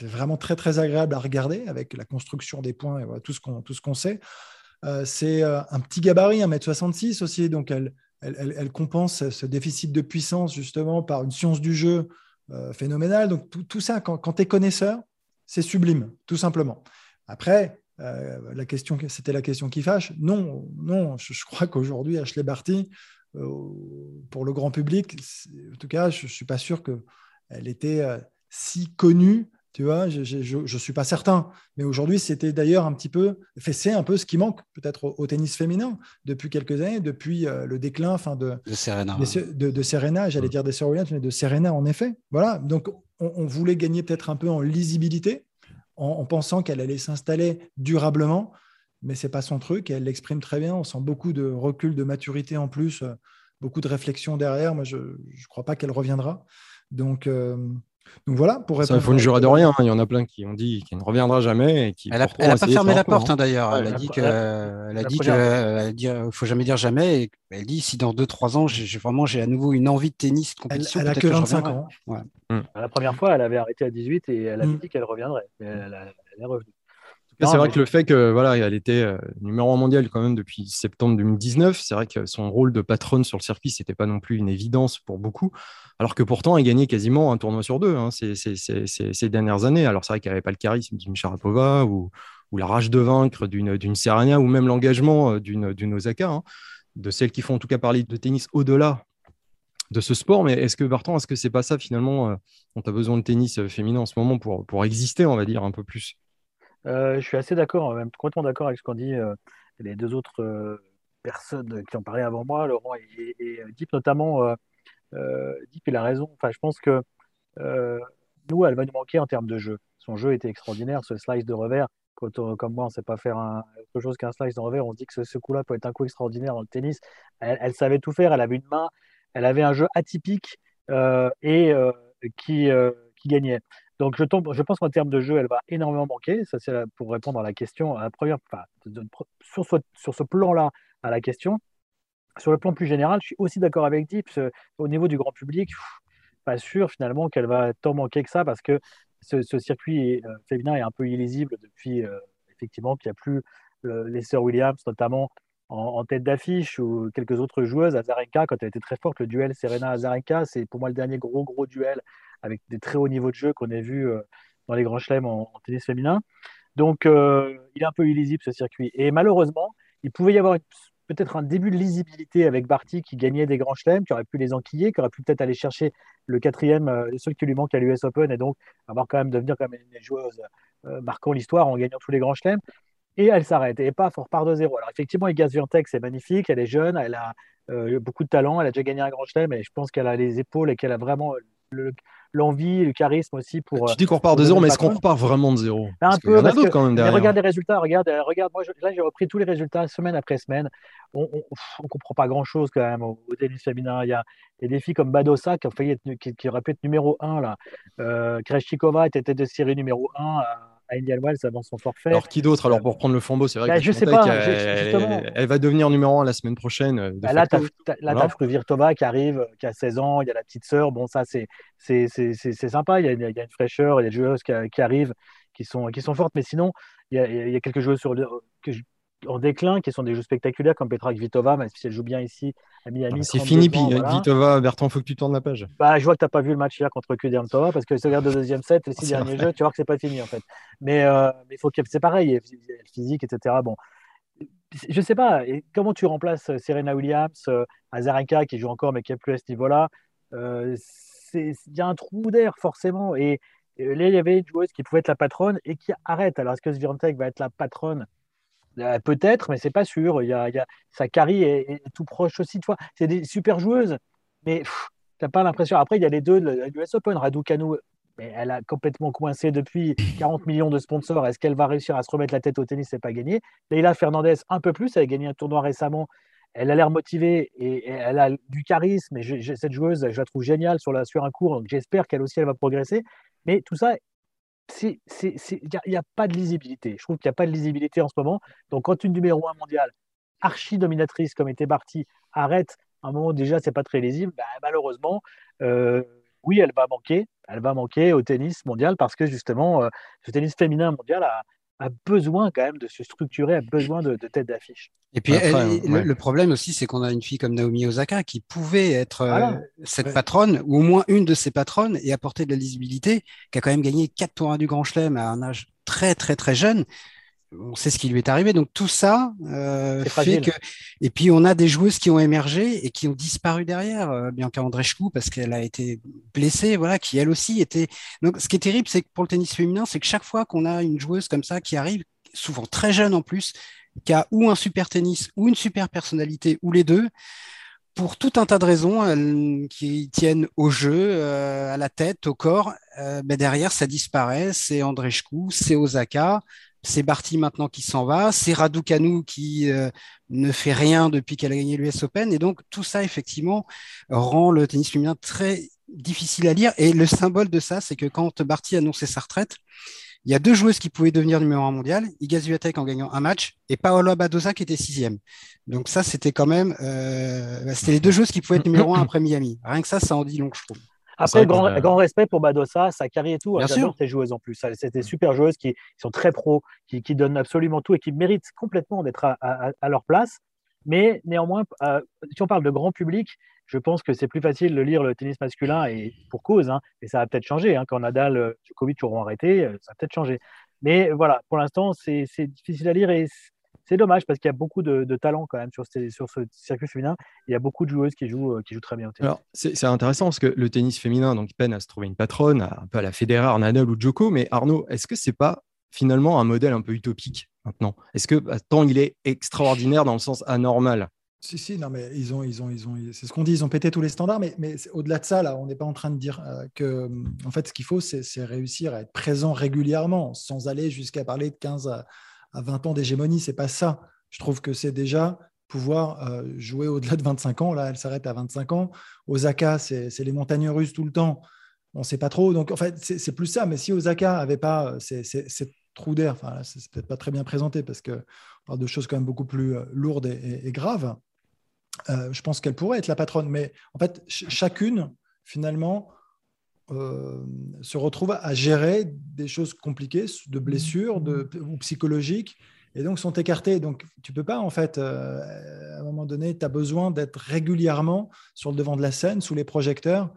vraiment très très agréable à regarder avec la construction des points et tout ce qu'on sait. c'est un petit gabarit, 1m66 aussi, donc elle, elle, compense ce déficit de puissance justement par une science du jeu euh, phénoménale. Donc tout, ça, quand, tu es connaisseur, c'est sublime, tout simplement. Après, euh, la question, c'était la question qui fâche. Non, non, je, crois qu'aujourd'hui, Ashley Barty, euh, pour le grand public, en tout cas, je ne suis pas sûr qu'elle était si connue tu vois, je ne suis pas certain. Mais aujourd'hui, c'était d'ailleurs un petit peu, c'est un peu ce qui manque peut-être au, tennis féminin depuis quelques années, depuis euh, le déclin de, de Serena. de, Serena, j'allais mm. dire des Sir mais de Serena en effet. Voilà, donc on, voulait gagner peut-être un peu en lisibilité, en, pensant qu'elle allait s'installer durablement, mais c'est pas son truc et elle l'exprime très bien. On sent beaucoup de recul, de maturité en plus, euh, beaucoup de réflexion derrière. Moi, je ne crois pas qu'elle reviendra. Donc, euh, donc voilà, pour Ça, il faut ne jurer de rien. Hein. Il y en a plein qui ont dit qu'elle ne reviendra jamais. Et qui elle n'a pas fermé la porte hein, d'ailleurs. elle, a dit que, elle a dit qu'il ne faut jamais dire jamais. Et elle dit si dans 2-3 ans, j'ai vraiment j'ai à nouveau une envie de tennis, de compétition. Elle, a que 25 ans. Mm. La première fois, elle avait arrêté à 18 et elle avait mm. dit qu'elle reviendrait. elle, est revenue. C'est vrai que le fait que voilà, elle était euh, numéro un mondial quand même depuis septembre 2019, c'est vrai que son rôle de patronne sur le circuit, c'était pas non plus une évidence pour beaucoup, alors que pourtant elle gagnait quasiment un tournoi sur deux hein, ces, dernières années. Alors c'est vrai qu'elle n'avait pas le charisme d'une Sharapova ou, ou, la rage de vaincre d'une Serena ou même l'engagement euh, d'une Osaka, hein, de celles qui font en tout cas parler de tennis au-delà de ce sport. Mais est-ce que Barton, est-ce que c'est pas ça finalement euh, dont tu as besoin de tennis féminin en ce moment pour, pour exister, on va dire un peu plus? Je suis assez d'accord, même complètement d'accord avec ce qu'ont dit les deux autres personnes qui ont parlé avant moi, Laurent et, et, Deep notamment. Deep, il a raison. Enfin, je pense que nous, elle va nous manquer en termes de jeu. Son jeu était extraordinaire, ce slice de revers. Quand comme moi, on ne sait pas faire autre chose qu'un slice de revers, on se dit que ce, coup-là peut être un coup extraordinaire dans le tennis. Elle, savait tout faire, elle avait une main, elle avait un jeu atypique euh, et euh, euh, qui gagnait. Donc je, pense qu'en termes de jeu, elle va énormément manquer. Ça, c'est pour répondre à la question, première, sur ce, sur ce plan-là, à la question. Sur le plan plus général, je suis aussi d'accord avec Dips. Au niveau du grand public, pas sûr finalement qu'elle va tant manquer que ça parce que ce, circuit euh, féminin est un peu illisible depuis euh, effectivement qu'il n'y a plus euh, les sœurs Williams notamment en, tête d'affiche ou quelques autres joueuses. Azarenka, quand elle était très forte, le duel Serena-Azarenka, c'est pour moi le dernier gros gros duel avec des très hauts niveaux de jeu qu'on a vu dans les grands chelems en, tennis féminin. Donc, il est un peu illisible ce circuit. Et malheureusement, il pouvait y avoir peut-être un début de lisibilité avec Barty qui gagnait des grands chelems, qui aurait pu les enquiller, qui aurait pu peut-être aller chercher le quatrième, euh, seul qui lui manque à l'US Open, et donc avoir quand même devenir comme une joueuse euh, marquant l'histoire en gagnant tous les grands chelems. Et elle s'arrête, et pas fort part de zéro. Alors effectivement, Igaz Viantec, c'est magnifique, elle est jeune, elle a euh, beaucoup de talent, elle a déjà gagné un grand chelem, et je pense qu'elle a les épaules et qu'elle a vraiment le, l'envie, le charisme aussi pour. Tu dis qu'on repart de zéro, mais est-ce qu'on repart vraiment de zéro? Un peu. Il y en a quand même derrière. regarde les résultats, regarde, euh, regarde. Moi, là, j'ai repris tous les résultats semaine après semaine. On, ne comprend pas grand-chose quand même au, tennis féminin. Il y a des filles comme Badosa qui, failli être, qui, aurait pu être numéro 1 là. Euh, Kreshikova était tête de série numéro 1 à Indian Wells avant son forfait. Alors qui d'autre Alors pour prendre le flambeau, c'est vrai bah, que je sais pas. Elle, va devenir numéro 1 la semaine prochaine. Euh, bah, là, tu as, qui arrive, qui a 16 ans, il y a la petite sœur. Bon, ça, c'est sympa. Il y, a, il y, a, une fraîcheur, il y a des joueuses qui, qui, arrivent qui sont, qui sont fortes. Mais sinon, il y a, il y a quelques joueuses sur le, que je, en déclin, qui sont des jeux spectaculaires comme Petra Kvitova, même si elle joue bien ici à Miami. Ah, c'est fini, puis Kvitova, Bertrand, faut que tu tournes la page. Bah, je vois que tu n'as pas vu le match hier contre Kudermetova parce que si tu regardes le deuxième set, les six derniers jeux, tu vois que c'est pas fini en fait. Mais euh, il faut c'est pareil, physique, etc. Bon, je sais pas, et comment tu remplaces euh, Serena Williams, euh, Azarenka qui joue encore mais qui n'est plus à ce niveau-là euh, Il y a un trou d'air forcément. Et, là, il y avait une joueuse qui pouvait être la patronne et qui arrête. Alors, est-ce que Sviantec va être la patronne euh, peut-être, mais c'est pas sûr. Il y a, il y a, sa carrière est, tout proche aussi toi. C'est des super joueuses, mais tu n'as pas l'impression. Après, il y a les deux de l'US Open. Raducanu, mais elle a complètement coincé depuis 40 millions de sponsors. Est-ce qu'elle va réussir à se remettre la tête au tennis? C'est pas gagné. Leila Fernandez, un peu plus. Elle a gagné un tournoi récemment. Elle a l'air motivée et, elle a du charisme. Et cette joueuse, je la trouve géniale sur, un cours. J'espère qu'elle aussi, elle va progresser. Mais tout ça il n'y a, pas de lisibilité. Je trouve qu'il n'y a pas de lisibilité en ce moment. Donc, quand une numéro 1 mondiale archi dominatrice comme était Barty arrête à un moment déjà, c'est pas très lisible, bah, malheureusement, euh, oui, elle va manquer. Elle va manquer au tennis mondial parce que justement, le euh, tennis féminin mondial a, a besoin quand même de se structurer, a besoin de, de tête d'affiche. Et puis le, problème aussi, c'est qu'on a une fille comme Naomi Osaka qui pouvait être euh, cette patronne, ou au moins une de ses patronnes, et apporter de la lisibilité, qui a quand même gagné quatre tours du Grand Chelem à un âge très très très jeune on sait ce qui lui est arrivé. Donc tout ça euh, fait que. Et puis on a des joueuses qui ont émergé et qui ont disparu derrière. Euh, Bianca Andreescu parce qu'elle a été blessée, voilà, qui elle aussi était. Donc ce qui est terrible, c'est que pour le tennis féminin, c'est que chaque fois qu'on a une joueuse comme ça qui arrive, souvent très jeune en plus, qui a ou un super tennis ou une super personnalité ou les deux. Pour tout un tas de raisons qui tiennent au jeu, euh, à la tête, au corps, euh, ben derrière ça disparaît. C'est Andreescu, c'est Osaka, c'est Barty maintenant qui s'en va, c'est Raducanu qui euh, ne fait rien depuis qu'elle a gagné l'US Open. Et donc tout ça, effectivement, rend le tennis féminin très difficile à lire. Et le symbole de ça, c'est que quand Barty annonçait sa retraite, il y a deux joueuses qui pouvaient devenir numéro un mondial, Iga Swiatek en gagnant un match et Paolo Badoza qui était sixième. Donc ça, c'était quand même, euh, bah, c'était les deux joueuses qui pouvaient être numéro un après Miami. Rien que ça, ça en dit long, je trouve. Après, grand, grand, respect pour Badossa, sa carrière et tout. Bien sûr. ces joueuses en plus. C'est des super joueuses qui, sont très pros, qui, qui, donnent absolument tout et qui méritent complètement d'être à, à, leur place. Mais néanmoins, euh, si on parle de grand public, je pense que c'est plus facile de lire le tennis masculin et pour cause. Hein, et ça va peut-être changer. Hein, quand Nadal, euh, Djokovic auront arrêté, euh, ça va peut-être changer. Mais voilà, pour l'instant, c'est difficile à lire et c'est dommage parce qu'il y a beaucoup de, talent quand même sur, sur, ce circuit féminin. Il y a beaucoup de joueuses qui jouent, euh, qui jouent très bien au tennis. c'est intéressant parce que le tennis féminin donc, peine à se trouver une patronne, un peu à la Federer, Nadal ou Djoko. Mais Arnaud, est-ce que c'est pas finalement un modèle un peu utopique maintenant? Est-ce que bah, tant il est extraordinaire dans le sens anormal? Si, si, non, mais ils ont, ils ont, ils ont, c'est ce qu'on dit, ils ont pété tous les standards, mais, mais au-delà de ça, là, on n'est pas en train de dire euh, que, en fait, ce qu'il faut, c'est réussir à être présent régulièrement, sans aller jusqu'à parler de 15 à, 20 ans d'hégémonie. C'est pas ça. Je trouve que c'est déjà pouvoir euh, jouer au-delà de 25 ans. Là, elle s'arrête à 25 ans. Osaka, c'est les montagnes russes tout le temps. On ne sait pas trop. Donc, en fait, c'est plus ça. Mais si Osaka n'avait pas euh, ces, trous d'air, enfin, c'est peut-être pas très bien présenté parce que parle de choses quand même beaucoup plus lourdes et graves. Euh, je pense qu'elle pourrait être la patronne, mais en fait, chacune, finalement, euh, se retrouve à gérer des choses compliquées, de blessures ou psychologiques, et donc sont écartées. Donc, tu peux pas, en fait, euh, à un moment donné, tu as besoin d'être régulièrement sur le devant de la scène, sous les projecteurs,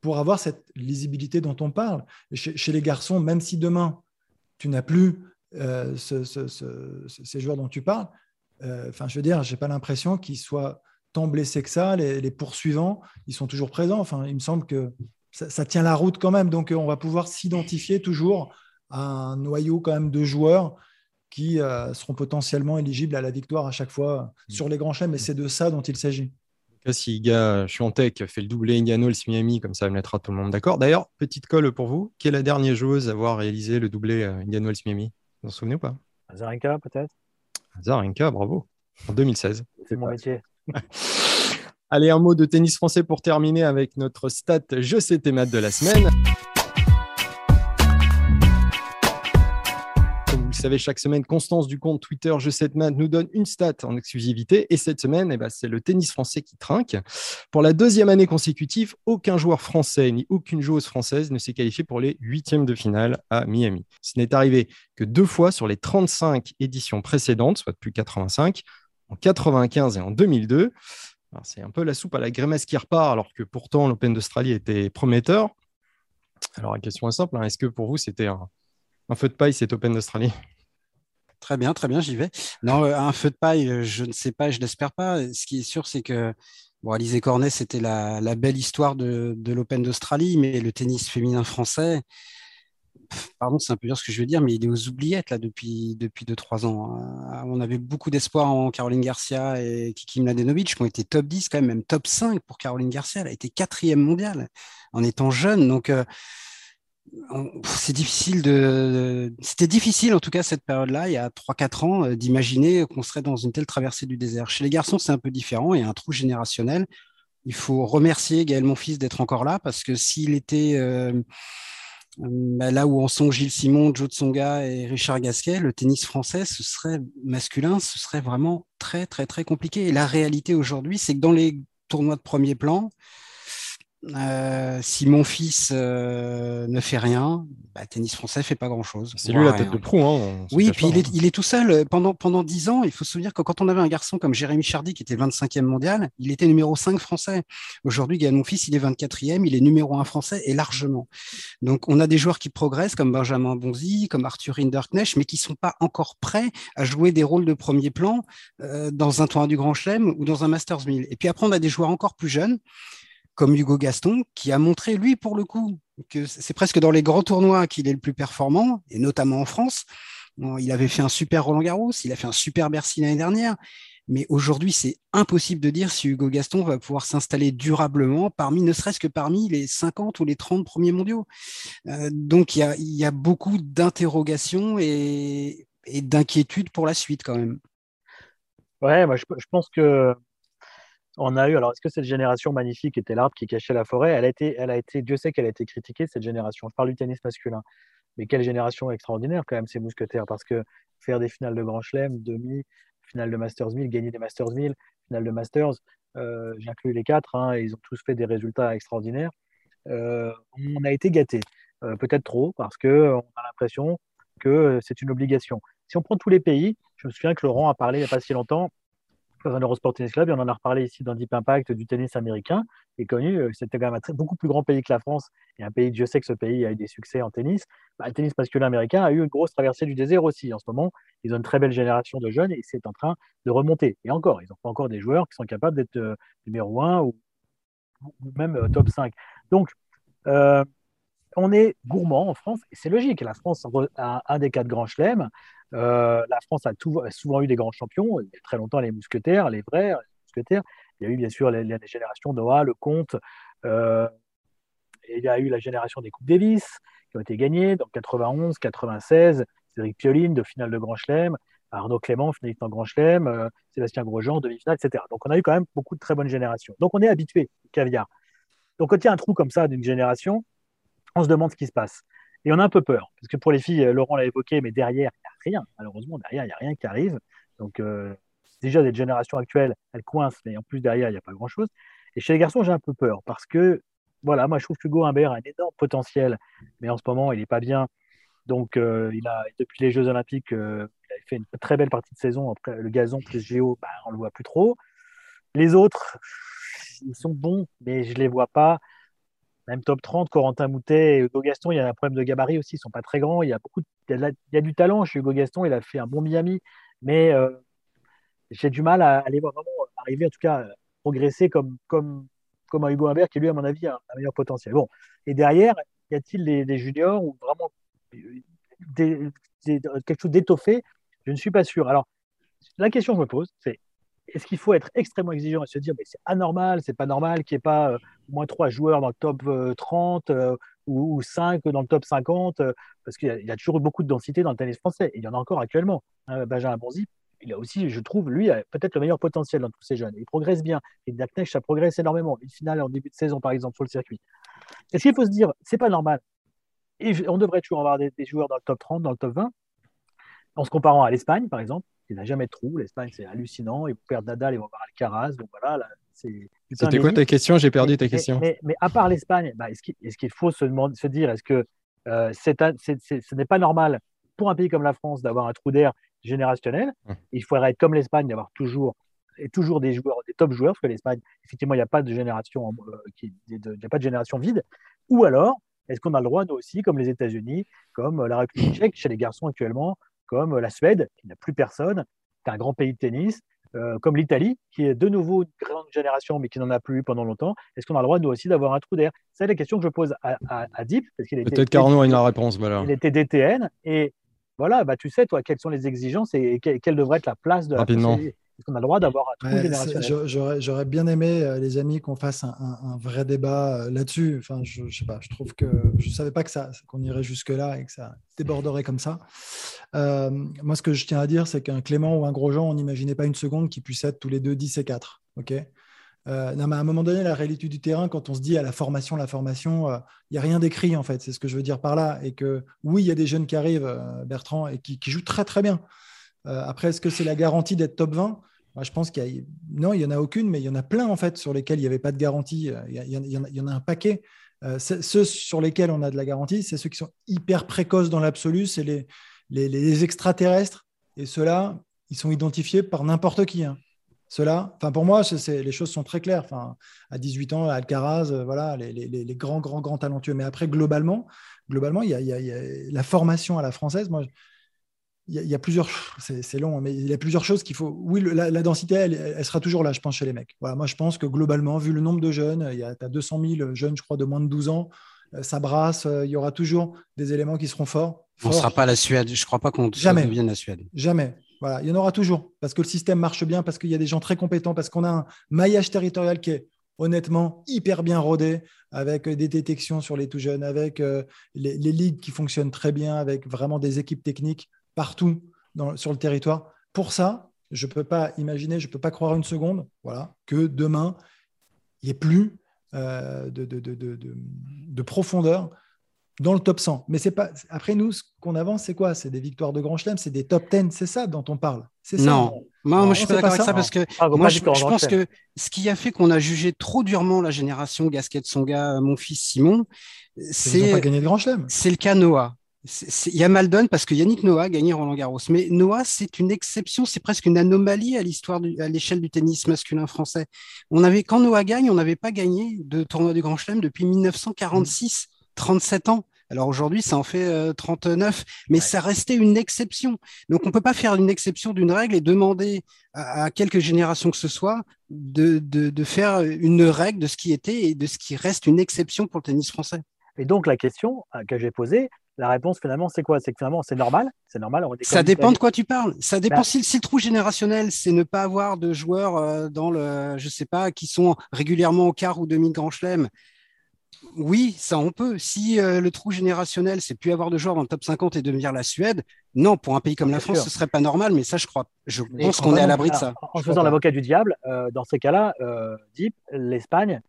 pour avoir cette lisibilité dont on parle. chez, les garçons, même si demain, tu n'as plus ces joueurs dont tu parles, enfin, je veux dire, j'ai pas l'impression qu'ils soient tant blessés que ça, les, poursuivants, ils sont toujours présents. Enfin, il me semble que ça, tient la route quand même. Donc, on va pouvoir s'identifier toujours à un noyau quand même de joueurs qui euh, seront potentiellement éligibles à la victoire à chaque fois sur les grands chemins. Et c'est de ça dont il s'agit. Si Iga tech fait le doublé Indianols Miami, comme ça, me mettra tout le monde d'accord. D'ailleurs, petite colle pour vous. Qui est la dernière joueuse à avoir réalisé le doublé euh, Indianols Miami Vous vous en souvenez ou pas? Zarenka, peut-être? Zarenka, bravo. En 2016. C'est mon métier. Allez, un mot de tennis français pour terminer avec notre stat Je sais tes maths de la semaine. Vous savez, chaque semaine, Constance du compte Twitter Je sais tes maths nous donne une stat en exclusivité. Et cette semaine, eh ben, c'est le tennis français qui trinque. Pour la deuxième année consécutive, aucun joueur français ni aucune joueuse française ne s'est qualifié pour les huitièmes de finale à Miami. Ce n'est arrivé que deux fois sur les 35 éditions précédentes, soit depuis 85 en 95 et en 2002. C'est un peu la soupe à la grémesse qui repart, alors que pourtant l'Open d'Australie était prometteur. Alors la question est simple, hein. est-ce que pour vous c'était un, feu de paille cet Open d'Australie? Très bien, très bien, j'y vais. Non, euh, un feu de paille, euh, je ne sais pas, je l'espère pas. Ce qui est sûr, c'est que bon, Alizé Cornet, c'était la, belle histoire de l'Open d'Australie, mais le tennis féminin français, pardon, c'est un peu dur ce que je veux dire, mais il est aux oubliettes là depuis depuis deux trois ans. Hein. On avait beaucoup d'espoir en Caroline Garcia et Kiki Mladenovic qui ont été top 10 quand même, top 5 pour Caroline Garcia. Elle a été quatrième mondiale en étant jeune, donc euh, c'est difficile de. C'était difficile en tout cas cette période-là, il y a 3-4 ans, euh, d'imaginer qu'on serait dans une telle traversée du désert. Chez les garçons, c'est un peu différent. Il y a un trou générationnel. Il faut remercier Gaël Monfils d'être encore là parce que s'il était euh, bah, là où en sont Gilles Simon, Joe Tsonga et Richard Gasquet, le tennis français, ce serait masculin, ce serait vraiment très très très compliqué. Et la réalité aujourd'hui, c'est que dans les tournois de premier plan, euh, si mon fils euh, ne fait rien, bah, tennis français fait pas grand chose. C'est lui la tête de proue. Hein, oui, puis il est, il est, tout seul. Pendant, pendant 10 ans, il faut se souvenir que quand on avait un garçon comme Jérémy Chardy, qui était 25e mondial, il était numéro 5 français. Aujourd'hui, mon fils, il est 24e, il est numéro 1 français et largement. Donc, on a des joueurs qui progressent comme Benjamin Bonzi, comme Arthur Hinderknecht, mais qui sont pas encore prêts à jouer des rôles de premier plan euh, dans un tournoi du Grand Chelem ou dans un Masters 1000. Et puis après, on a des joueurs encore plus jeunes comme Hugo Gaston, qui a montré, lui, pour le coup, que c'est presque dans les grands tournois qu'il est le plus performant, et notamment en France. il avait fait un super Roland Garros, il a fait un super Bercy l'année dernière, mais aujourd'hui, c'est impossible de dire si Hugo Gaston va pouvoir s'installer durablement parmi, ne serait-ce que parmi les 50 ou les 30 premiers mondiaux. Euh, donc, il y a, beaucoup d'interrogations et, d'inquiétudes pour la suite quand même. Ouais, moi, je pense que on a eu, alors est-ce que cette génération magnifique était l'arbre qui cachait la forêt? Elle a, été, elle a été, Dieu sait qu'elle a été critiquée, cette génération. Je parle du tennis masculin. Mais quelle génération extraordinaire, quand même, ces mousquetaires, parce que faire des finales de Grand Chelem, demi, finale de Masters 1000, gagner des Masters 1000, finale de Masters, euh, j'inclus les quatre, hein, ils ont tous fait des résultats extraordinaires. Euh, on a été gâtés, euh, peut-être trop, parce qu'on a l'impression que c'est une obligation. Si on prend tous les pays, je me souviens que Laurent a parlé il n'y a pas si longtemps dans un Eurosport Tennis Club, et on en a reparlé ici dans Deep Impact du tennis américain, est connu, euh, c'était quand même un beaucoup plus grand pays que la France, et un pays, Dieu sait que ce pays a eu des succès en tennis. Bah, le tennis masculin américain a eu une grosse traversée du désert aussi. En ce moment, ils ont une très belle génération de jeunes et c'est en train de remonter. Et encore, ils n'ont pas encore des joueurs qui sont capables d'être euh, numéro 1 ou, même euh, top 5. Donc, on est gourmand en France, et c'est logique. La France a un des quatre grands chelems. Euh, la France a, souvent eu des grands champions. Il y a très longtemps, les mousquetaires, les vrais mousquetaires. Il y a eu bien sûr les, générations Noah, le Comte. Euh, il y a eu la génération des Coupes Davis qui ont été gagnées dans 91, 96. Cédric Pioline de finale de Grand Chelem. Arnaud Clément, finaliste en Grand Chelem, euh, Sébastien Grosjean, demi-finale, etc. Donc on a eu quand même beaucoup de très bonnes générations. Donc on est habitué au caviar. Donc quand il y a un trou comme ça d'une génération, on se demande ce qui se passe. Et on a un peu peur, parce que pour les filles, Laurent l'a évoqué, mais derrière, rien. Malheureusement, derrière, il n'y a rien qui arrive. Donc, euh, déjà, des générations actuelles, elles coincent, mais en plus, derrière, il n'y a pas grand-chose. Et chez les garçons, j'ai un peu peur, parce que, voilà, moi, je trouve que Hugo Humbert a un énorme potentiel, mais en ce moment, il n'est pas bien. Donc, euh, il a, depuis les Jeux Olympiques, il a fait une très belle partie de saison. Après, le gazon plus Géo, bah, on ne le voit plus trop. Les autres, ils sont bons, mais je ne les vois pas même top 30, Corentin Moutet et Hugo Gaston, il y a un problème de gabarit aussi, ils ne sont pas très grands. Il y a, beaucoup il y a, du talent chez Hugo Gaston, il a fait un bon Miami, mais euh, j'ai du mal à aller vraiment arriver, en tout cas, progresser comme, comme, comme un Hugo Humbert qui, lui, à mon avis, a un meilleur potentiel. Bon, et derrière, y a-t-il des, juniors ou vraiment quelque chose d'étoffé? Je ne suis pas sûr. Alors, la question que je me pose, c'est est-ce qu'il faut être extrêmement exigeant et se dire mais c'est anormal, c'est pas normal qu'il n'y ait pas euh, moins trois joueurs dans le top 30 euh, euh, ou, 5 dans le top 50 parce qu'il y, a toujours beaucoup de densité dans le tennis français et il y en a encore actuellement. Hein, Benjamin Bonzi, il a aussi, je trouve, lui, peut-être le meilleur potentiel dans tous ces jeunes. Il progresse bien. Et Daknecht, ça progresse énormément. Une finale en début de saison, par exemple, sur le circuit. Est-ce qu'il faut se dire c'est pas normal et on devrait toujours avoir des joueurs dans le top 30, dans le top 20 en se comparant à l'Espagne, par exemple, il n'a jamais de trou. L'Espagne, c'est hallucinant. Ils vont perdre Nadal, ils vont avoir Alcaraz. Donc voilà, C'était quoi ta question? J'ai perdu ta question. Mais, à part l'Espagne, bah, est-ce qu'il faut se, demander, se dire est-ce que euh, ce n'est pas normal pour un pays comme la France d'avoir un trou d'air générationnel hum. Il faudrait être comme l'Espagne, d'avoir toujours et toujours des joueurs, des top joueurs, parce que l'Espagne, effectivement, il n'y a pas de génération, euh, qui, il a pas de génération vide. Ou alors, est-ce qu'on a le droit, nous aussi, comme les États-Unis, comme la République tchèque, chez les garçons actuellement, comme la Suède, qui n'a plus personne, c'est un grand pays de tennis, euh, comme l'Italie, qui est de nouveau une grande génération, mais qui n'en a plus eu pendant longtemps. Est-ce qu'on a le droit, nous aussi, d'avoir un trou d'air? C'est la question que je pose à, à, Deep. Peut-être qu'Arnaud a une réponse. Voilà. Il était DTN. Et voilà, bah, tu sais, toi, quelles sont les exigences et, quelle, devrait être la place de Rapidement. Est-ce qu'on a le droit d'avoir un trou générationnel J'aurais bien aimé, euh, les amis, qu'on fasse un, vrai débat euh, là-dessus. Enfin, je, je sais pas, je trouve que je ne savais pas que ça, qu'on irait jusque-là et que ça déborderait comme ça. Euh, moi, ce que je tiens à dire, c'est qu'un Clément ou un Grosjean, on n'imaginait pas une seconde qu'ils puissent être tous les deux 10 et 4. ok? Non, mais à un moment donné, la réalité du terrain, quand on se dit à la formation, la formation, il n'y a rien d'écrit en fait. C'est ce que je veux dire par là. Et que oui, il y a des jeunes qui arrivent, Bertrand, et qui, qui jouent très très bien. Après, est-ce que c'est la garantie d'être top 20 je pense qu'il y a... Non, il n'y en a aucune, mais il y en a plein en fait sur lesquels il n'y avait pas de garantie. Il y, en a un paquet. Euh, ceux sur lesquels on a de la garantie, c'est ceux qui sont hyper précoces dans l'absolu, c'est les, les, extraterrestres. Et ceux-là, ils sont identifiés par n'importe qui. Hein. Pour moi, les choses sont très claires. Enfin, à 18 ans, Alcaraz, euh, voilà, les, grands, grands, grands talentueux. Mais après, globalement, globalement, il y, il y a la formation à la française. Moi, il y, a plusieurs, c'est long, hein, mais il y a plusieurs choses qu'il faut. Oui, la, densité, elle, sera toujours là, je pense, chez les mecs. Voilà, moi, je pense que globalement, vu le nombre de jeunes, il y a as 200 000 jeunes, je crois, de moins de 12 ans, euh, ça brasse, euh, il y aura toujours des éléments qui seront forts. On ne sera pas la Suède, je ne crois pas qu'on devienne la Suède. Jamais. Voilà, il y en aura toujours, parce que le système marche bien, parce qu'il y a des gens très compétents, parce qu'on a un maillage territorial qui est honnêtement hyper bien rodé, avec des détections sur les tout jeunes, avec euh, les, les ligues qui fonctionnent très bien, avec vraiment des équipes techniques partout sur le territoire. Pour ça, je ne peux pas imaginer, je ne peux pas croire une seconde voilà, que demain, il n'y ait plus euh, de, de, profondeur dans le top 100. Mais c'est pas. Après, nous, ce qu'on avance, c'est quoi? C'est des victoires de Grand Chelem, c'est des top 10, c'est ça dont on parle. C'est ça? Non, moi, je suis pas d'accord avec ça, parce que ah, moi, je, pense que ce qui a fait qu'on a jugé trop durement la génération Gasquet, Songa, mon fils Simon, c'est. pas gagné de Grand Chelem. C'est le cas Noah. Il y a Maldon parce que Yannick Noah a gagné Roland Garros. Mais Noah, c'est une exception, c'est presque une anomalie à l'histoire, à l'échelle du tennis masculin français. On avait, quand Noah gagne, on n'avait pas gagné de tournoi du Grand Chelem depuis 1946, 37 ans. Alors aujourd'hui, ça en fait 39, euh, mais ça restait une exception. Donc on ne peut pas faire une exception d'une règle et demander à, quelques générations que ce soit de, de, de faire une règle de ce qui était et de ce qui reste une exception pour le tennis français. Et donc la question que j'ai posée, la réponse finalement, c'est quoi? C'est que finalement, c'est normal. C'est normal. ça dépend de quoi tu parles. Ça dépend bah si, le trou générationnel, c'est ne pas avoir de joueurs euh, dans le, je sais pas, qui sont régulièrement au quart ou demi grand chelem. Oui, ça on peut. Si euh, le trou générationnel, c'est plus avoir de joueurs dans le top 50 et devenir la Suède, non, pour un pays comme la France, ce serait pas normal. Mais ça, je crois, je pense qu'on est à l'abri de ça. En faisant l'avocat du diable, euh, dans ces cas-là, Deep, l'Espagne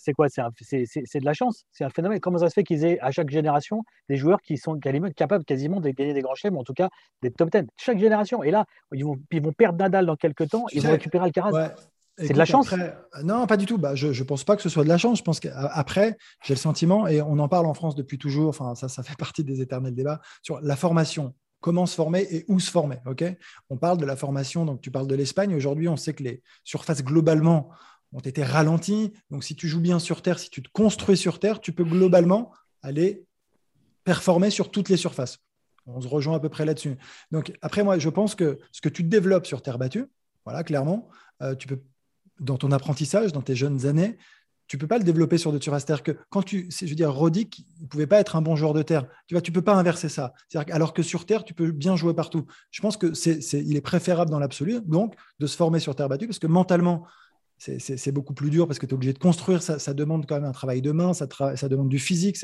c'est quoi? C'est de la chance, c'est un phénomène. Comment ça se fait qu'ils aient à chaque génération des joueurs qui sont capables quasiment de gagner des grands chelems, en tout cas des top 10 Chaque génération. Et là, ils vont, ils vont perdre Nadal dans quelques temps, ils vont récupérer Alcaraz. C'est de la chance Non, pas du tout. Bah, je ne pense pas que ce soit de la chance. Je pense qu'après, j'ai le sentiment, et on en parle en France depuis toujours, enfin, ça, ça fait partie des éternels débats, sur la formation comment se former et où se former. Ok? On parle de la formation, donc tu parles de l'Espagne. Aujourd'hui, on sait que les surfaces globalement ont été ralentis. Donc, si tu joues bien sur Terre, si tu te construis sur Terre, tu peux globalement aller performer sur toutes les surfaces. On se rejoint à peu près là-dessus. Donc, après, moi, je pense que ce que tu développes sur Terre battue, voilà, clairement, euh, tu peux, dans ton apprentissage, dans tes jeunes années, tu peux pas le développer sur d'autres surfaces. C'est-à-dire que quand tu, je veux dire, Rodic, il pouvait pas être un bon joueur de terre. Tu vois, tu peux pas inverser ça. alors que sur terre, tu peux bien jouer partout. Je pense que c'est, il est préférable dans l'absolu, donc, de se former sur terre battue, parce que mentalement, c'est beaucoup plus dur parce que tu es obligé de construire, ça, demande quand même un travail de main, ça, demande du physique.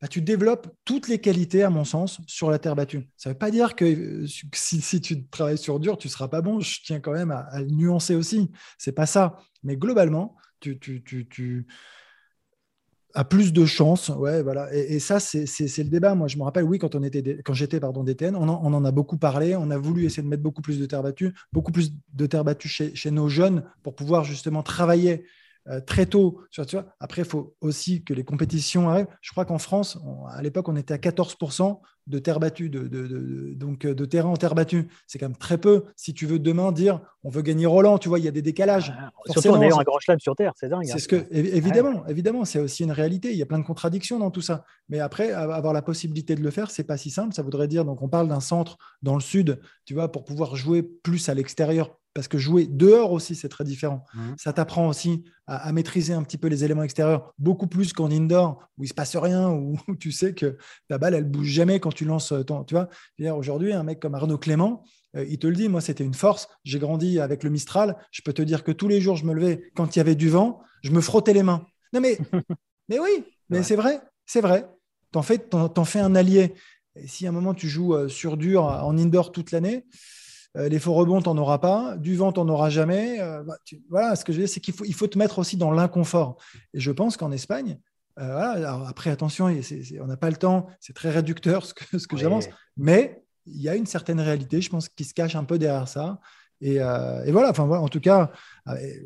Bah, tu développes toutes les qualités, à mon sens, sur la terre battue. Ça ne veut pas dire que euh, si, tu travailles sur dur, tu ne seras pas bon. Je tiens quand même à, nuancer aussi. C'est pas ça. Mais globalement, tu a plus de chances. Ouais, voilà. Et, ça, c'est le débat. Moi, je me rappelle, oui, quand, on était, quand j'étais DTN, on en, on en, a beaucoup parlé. On a voulu essayer de mettre beaucoup plus de terre battue, beaucoup plus de terre battue chez, nos jeunes pour pouvoir justement travailler euh, très tôt. Tu vois, Après, il faut aussi que les compétitions arrivent. Je crois qu'en France, à l'époque, on était à 14% de terre battue, de, donc euh, de terrain en terre battue. C'est quand même très peu. Si tu veux demain dire on veut gagner Roland, tu vois, il y a des décalages. surtout en ayant un grand chelem sur terre, c'est dingue. C'est hein. ce que, évidemment, évidemment, c'est aussi une réalité. Il y a plein de contradictions dans tout ça. Mais après, avoir la possibilité de le faire, c'est pas si simple. Ça voudrait dire, donc on parle d'un centre dans le sud, tu vois, pour pouvoir jouer plus à l'extérieur parce que jouer dehors aussi, c'est très différent. Mmh. Ça t'apprend aussi à, maîtriser un petit peu les éléments extérieurs, beaucoup plus qu'en indoor, où il se passe rien, où, tu sais que ta balle, elle bouge jamais quand tu lances ton. Tu vois, aujourd'hui, un mec comme Arnaud Clément, euh, il te le dit, moi, c'était une force. J'ai grandi avec le Mistral. Je peux te dire que tous les jours, je me levais quand il y avait du vent, je me frottais les mains. Non, mais, mais oui, mais c'est vrai, c'est vrai. T'en fais, en fais un allié. Et si à un moment tu joues euh, sur dur en indoor toute l'année, les faux rebonds, tu n'en auras pas. Du vent, tu n'en auras jamais. Euh, bah, voilà, ce que je veux dire, c'est qu'il faut, il faut te mettre aussi dans l'inconfort. Et je pense qu'en Espagne, euh, après, attention, on n'a pas le temps, c'est très réducteur ce que, ce que j'avance, mais il y a une certaine réalité, je pense, qui se cache un peu derrière ça. Et, voilà, enfin en tout cas,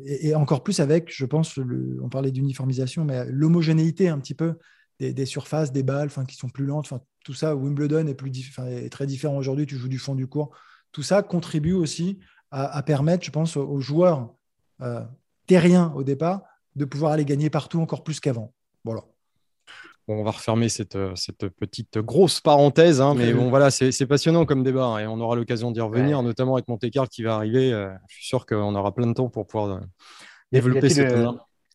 et, encore plus avec, je pense, on parlait d'uniformisation, mais l'homogénéité un petit peu des, surfaces, des balles, enfin qui sont plus lentes, enfin tout ça. Wimbledon est plus, est très différent aujourd'hui. Tu joues du fond du cours tout ça contribue aussi à, permettre, je pense, aux, joueurs euh, terriens au départ de pouvoir aller gagner partout encore plus qu'avant. Voilà. Bon, on va refermer cette, euh, cette petite grosse parenthèse, hein, mais bon, voilà, c'est passionnant comme débat hein, et on aura l'occasion d'y revenir, notamment avec Monte Carlo qui va arriver. Euh, je suis sûr qu'on aura plein de temps pour pouvoir développer cette.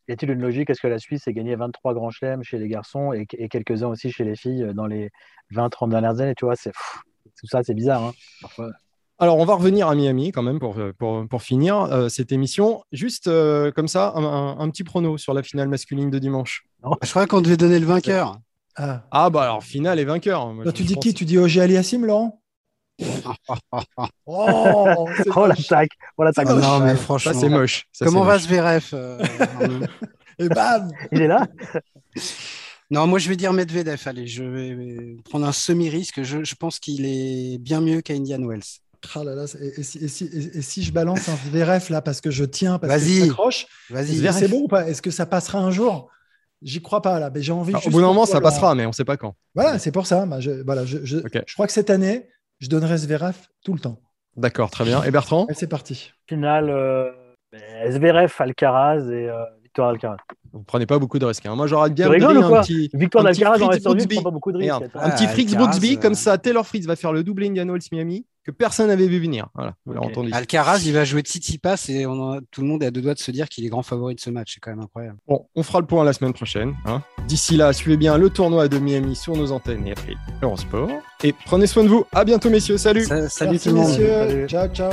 Y a-t-il une logique Est-ce que la Suisse a gagné 23 grands chelems chez les garçons et, quelques-uns aussi chez les filles dans les 20-30 dernières années Tu vois, c'est tout ça, c'est bizarre. Hein, parfois. Alors, on va revenir à Miami quand même pour, pour, finir euh, cette émission. Juste euh, comme ça, un, petit prono sur la finale masculine de dimanche. Je crois qu'on devait donner le vainqueur. Ah. ah, bah alors, finale et vainqueur. tu dis qui? Tu dis OG Aliassim, Laurent? Oh, oh l'attaque oh, Non, mais franchement, c'est moche. Comment va ce VRF euh, Et bam Il est là? Non, moi je vais dire Medvedev. Allez, je vais prendre un semi-risque. Je, je pense qu'il est bien mieux qu'Indian Wells. Ah et, si, je balance un VRF là parce que je tiens, parce que je m'accroche, c'est bon ou pas? Est-ce que ça passera un jour? J'y crois pas là, mais j'ai envie. au bout d'un moment, ça passera, mais on ne sait pas quand. Voilà, c'est pour ça. Bah, je, voilà, je, je, crois que cette année, je donnerai VRF tout le temps. D'accord, très bien. Et Bertrand? C'est parti. Finale, euh, Alcaraz et euh, Victoire Alcaraz. Vous prenez pas beaucoup de risques. Hein. Moi, j'aurais bien pris un petit. Victoire d'Alcaraz dans la prend pas beaucoup de risques. un petit Fritz Brooksby, comme ça, Taylor Fritz va faire le double Indian Wells Miami que personne n'avait vu venir. Voilà, entendu. Alcaraz, il va jouer Tsitsipas et on tout le monde est à deux doigts de se dire qu'il est grand favori de ce match. C'est quand même incroyable. Bon, on fera le point la semaine prochaine. Hein. D'ici là, suivez bien le tournoi de Miami sur nos antennes et après Eurosport. Et prenez soin de vous. À bientôt, messieurs. Salut. salut tout le monde. Messieurs. Ciao, ciao.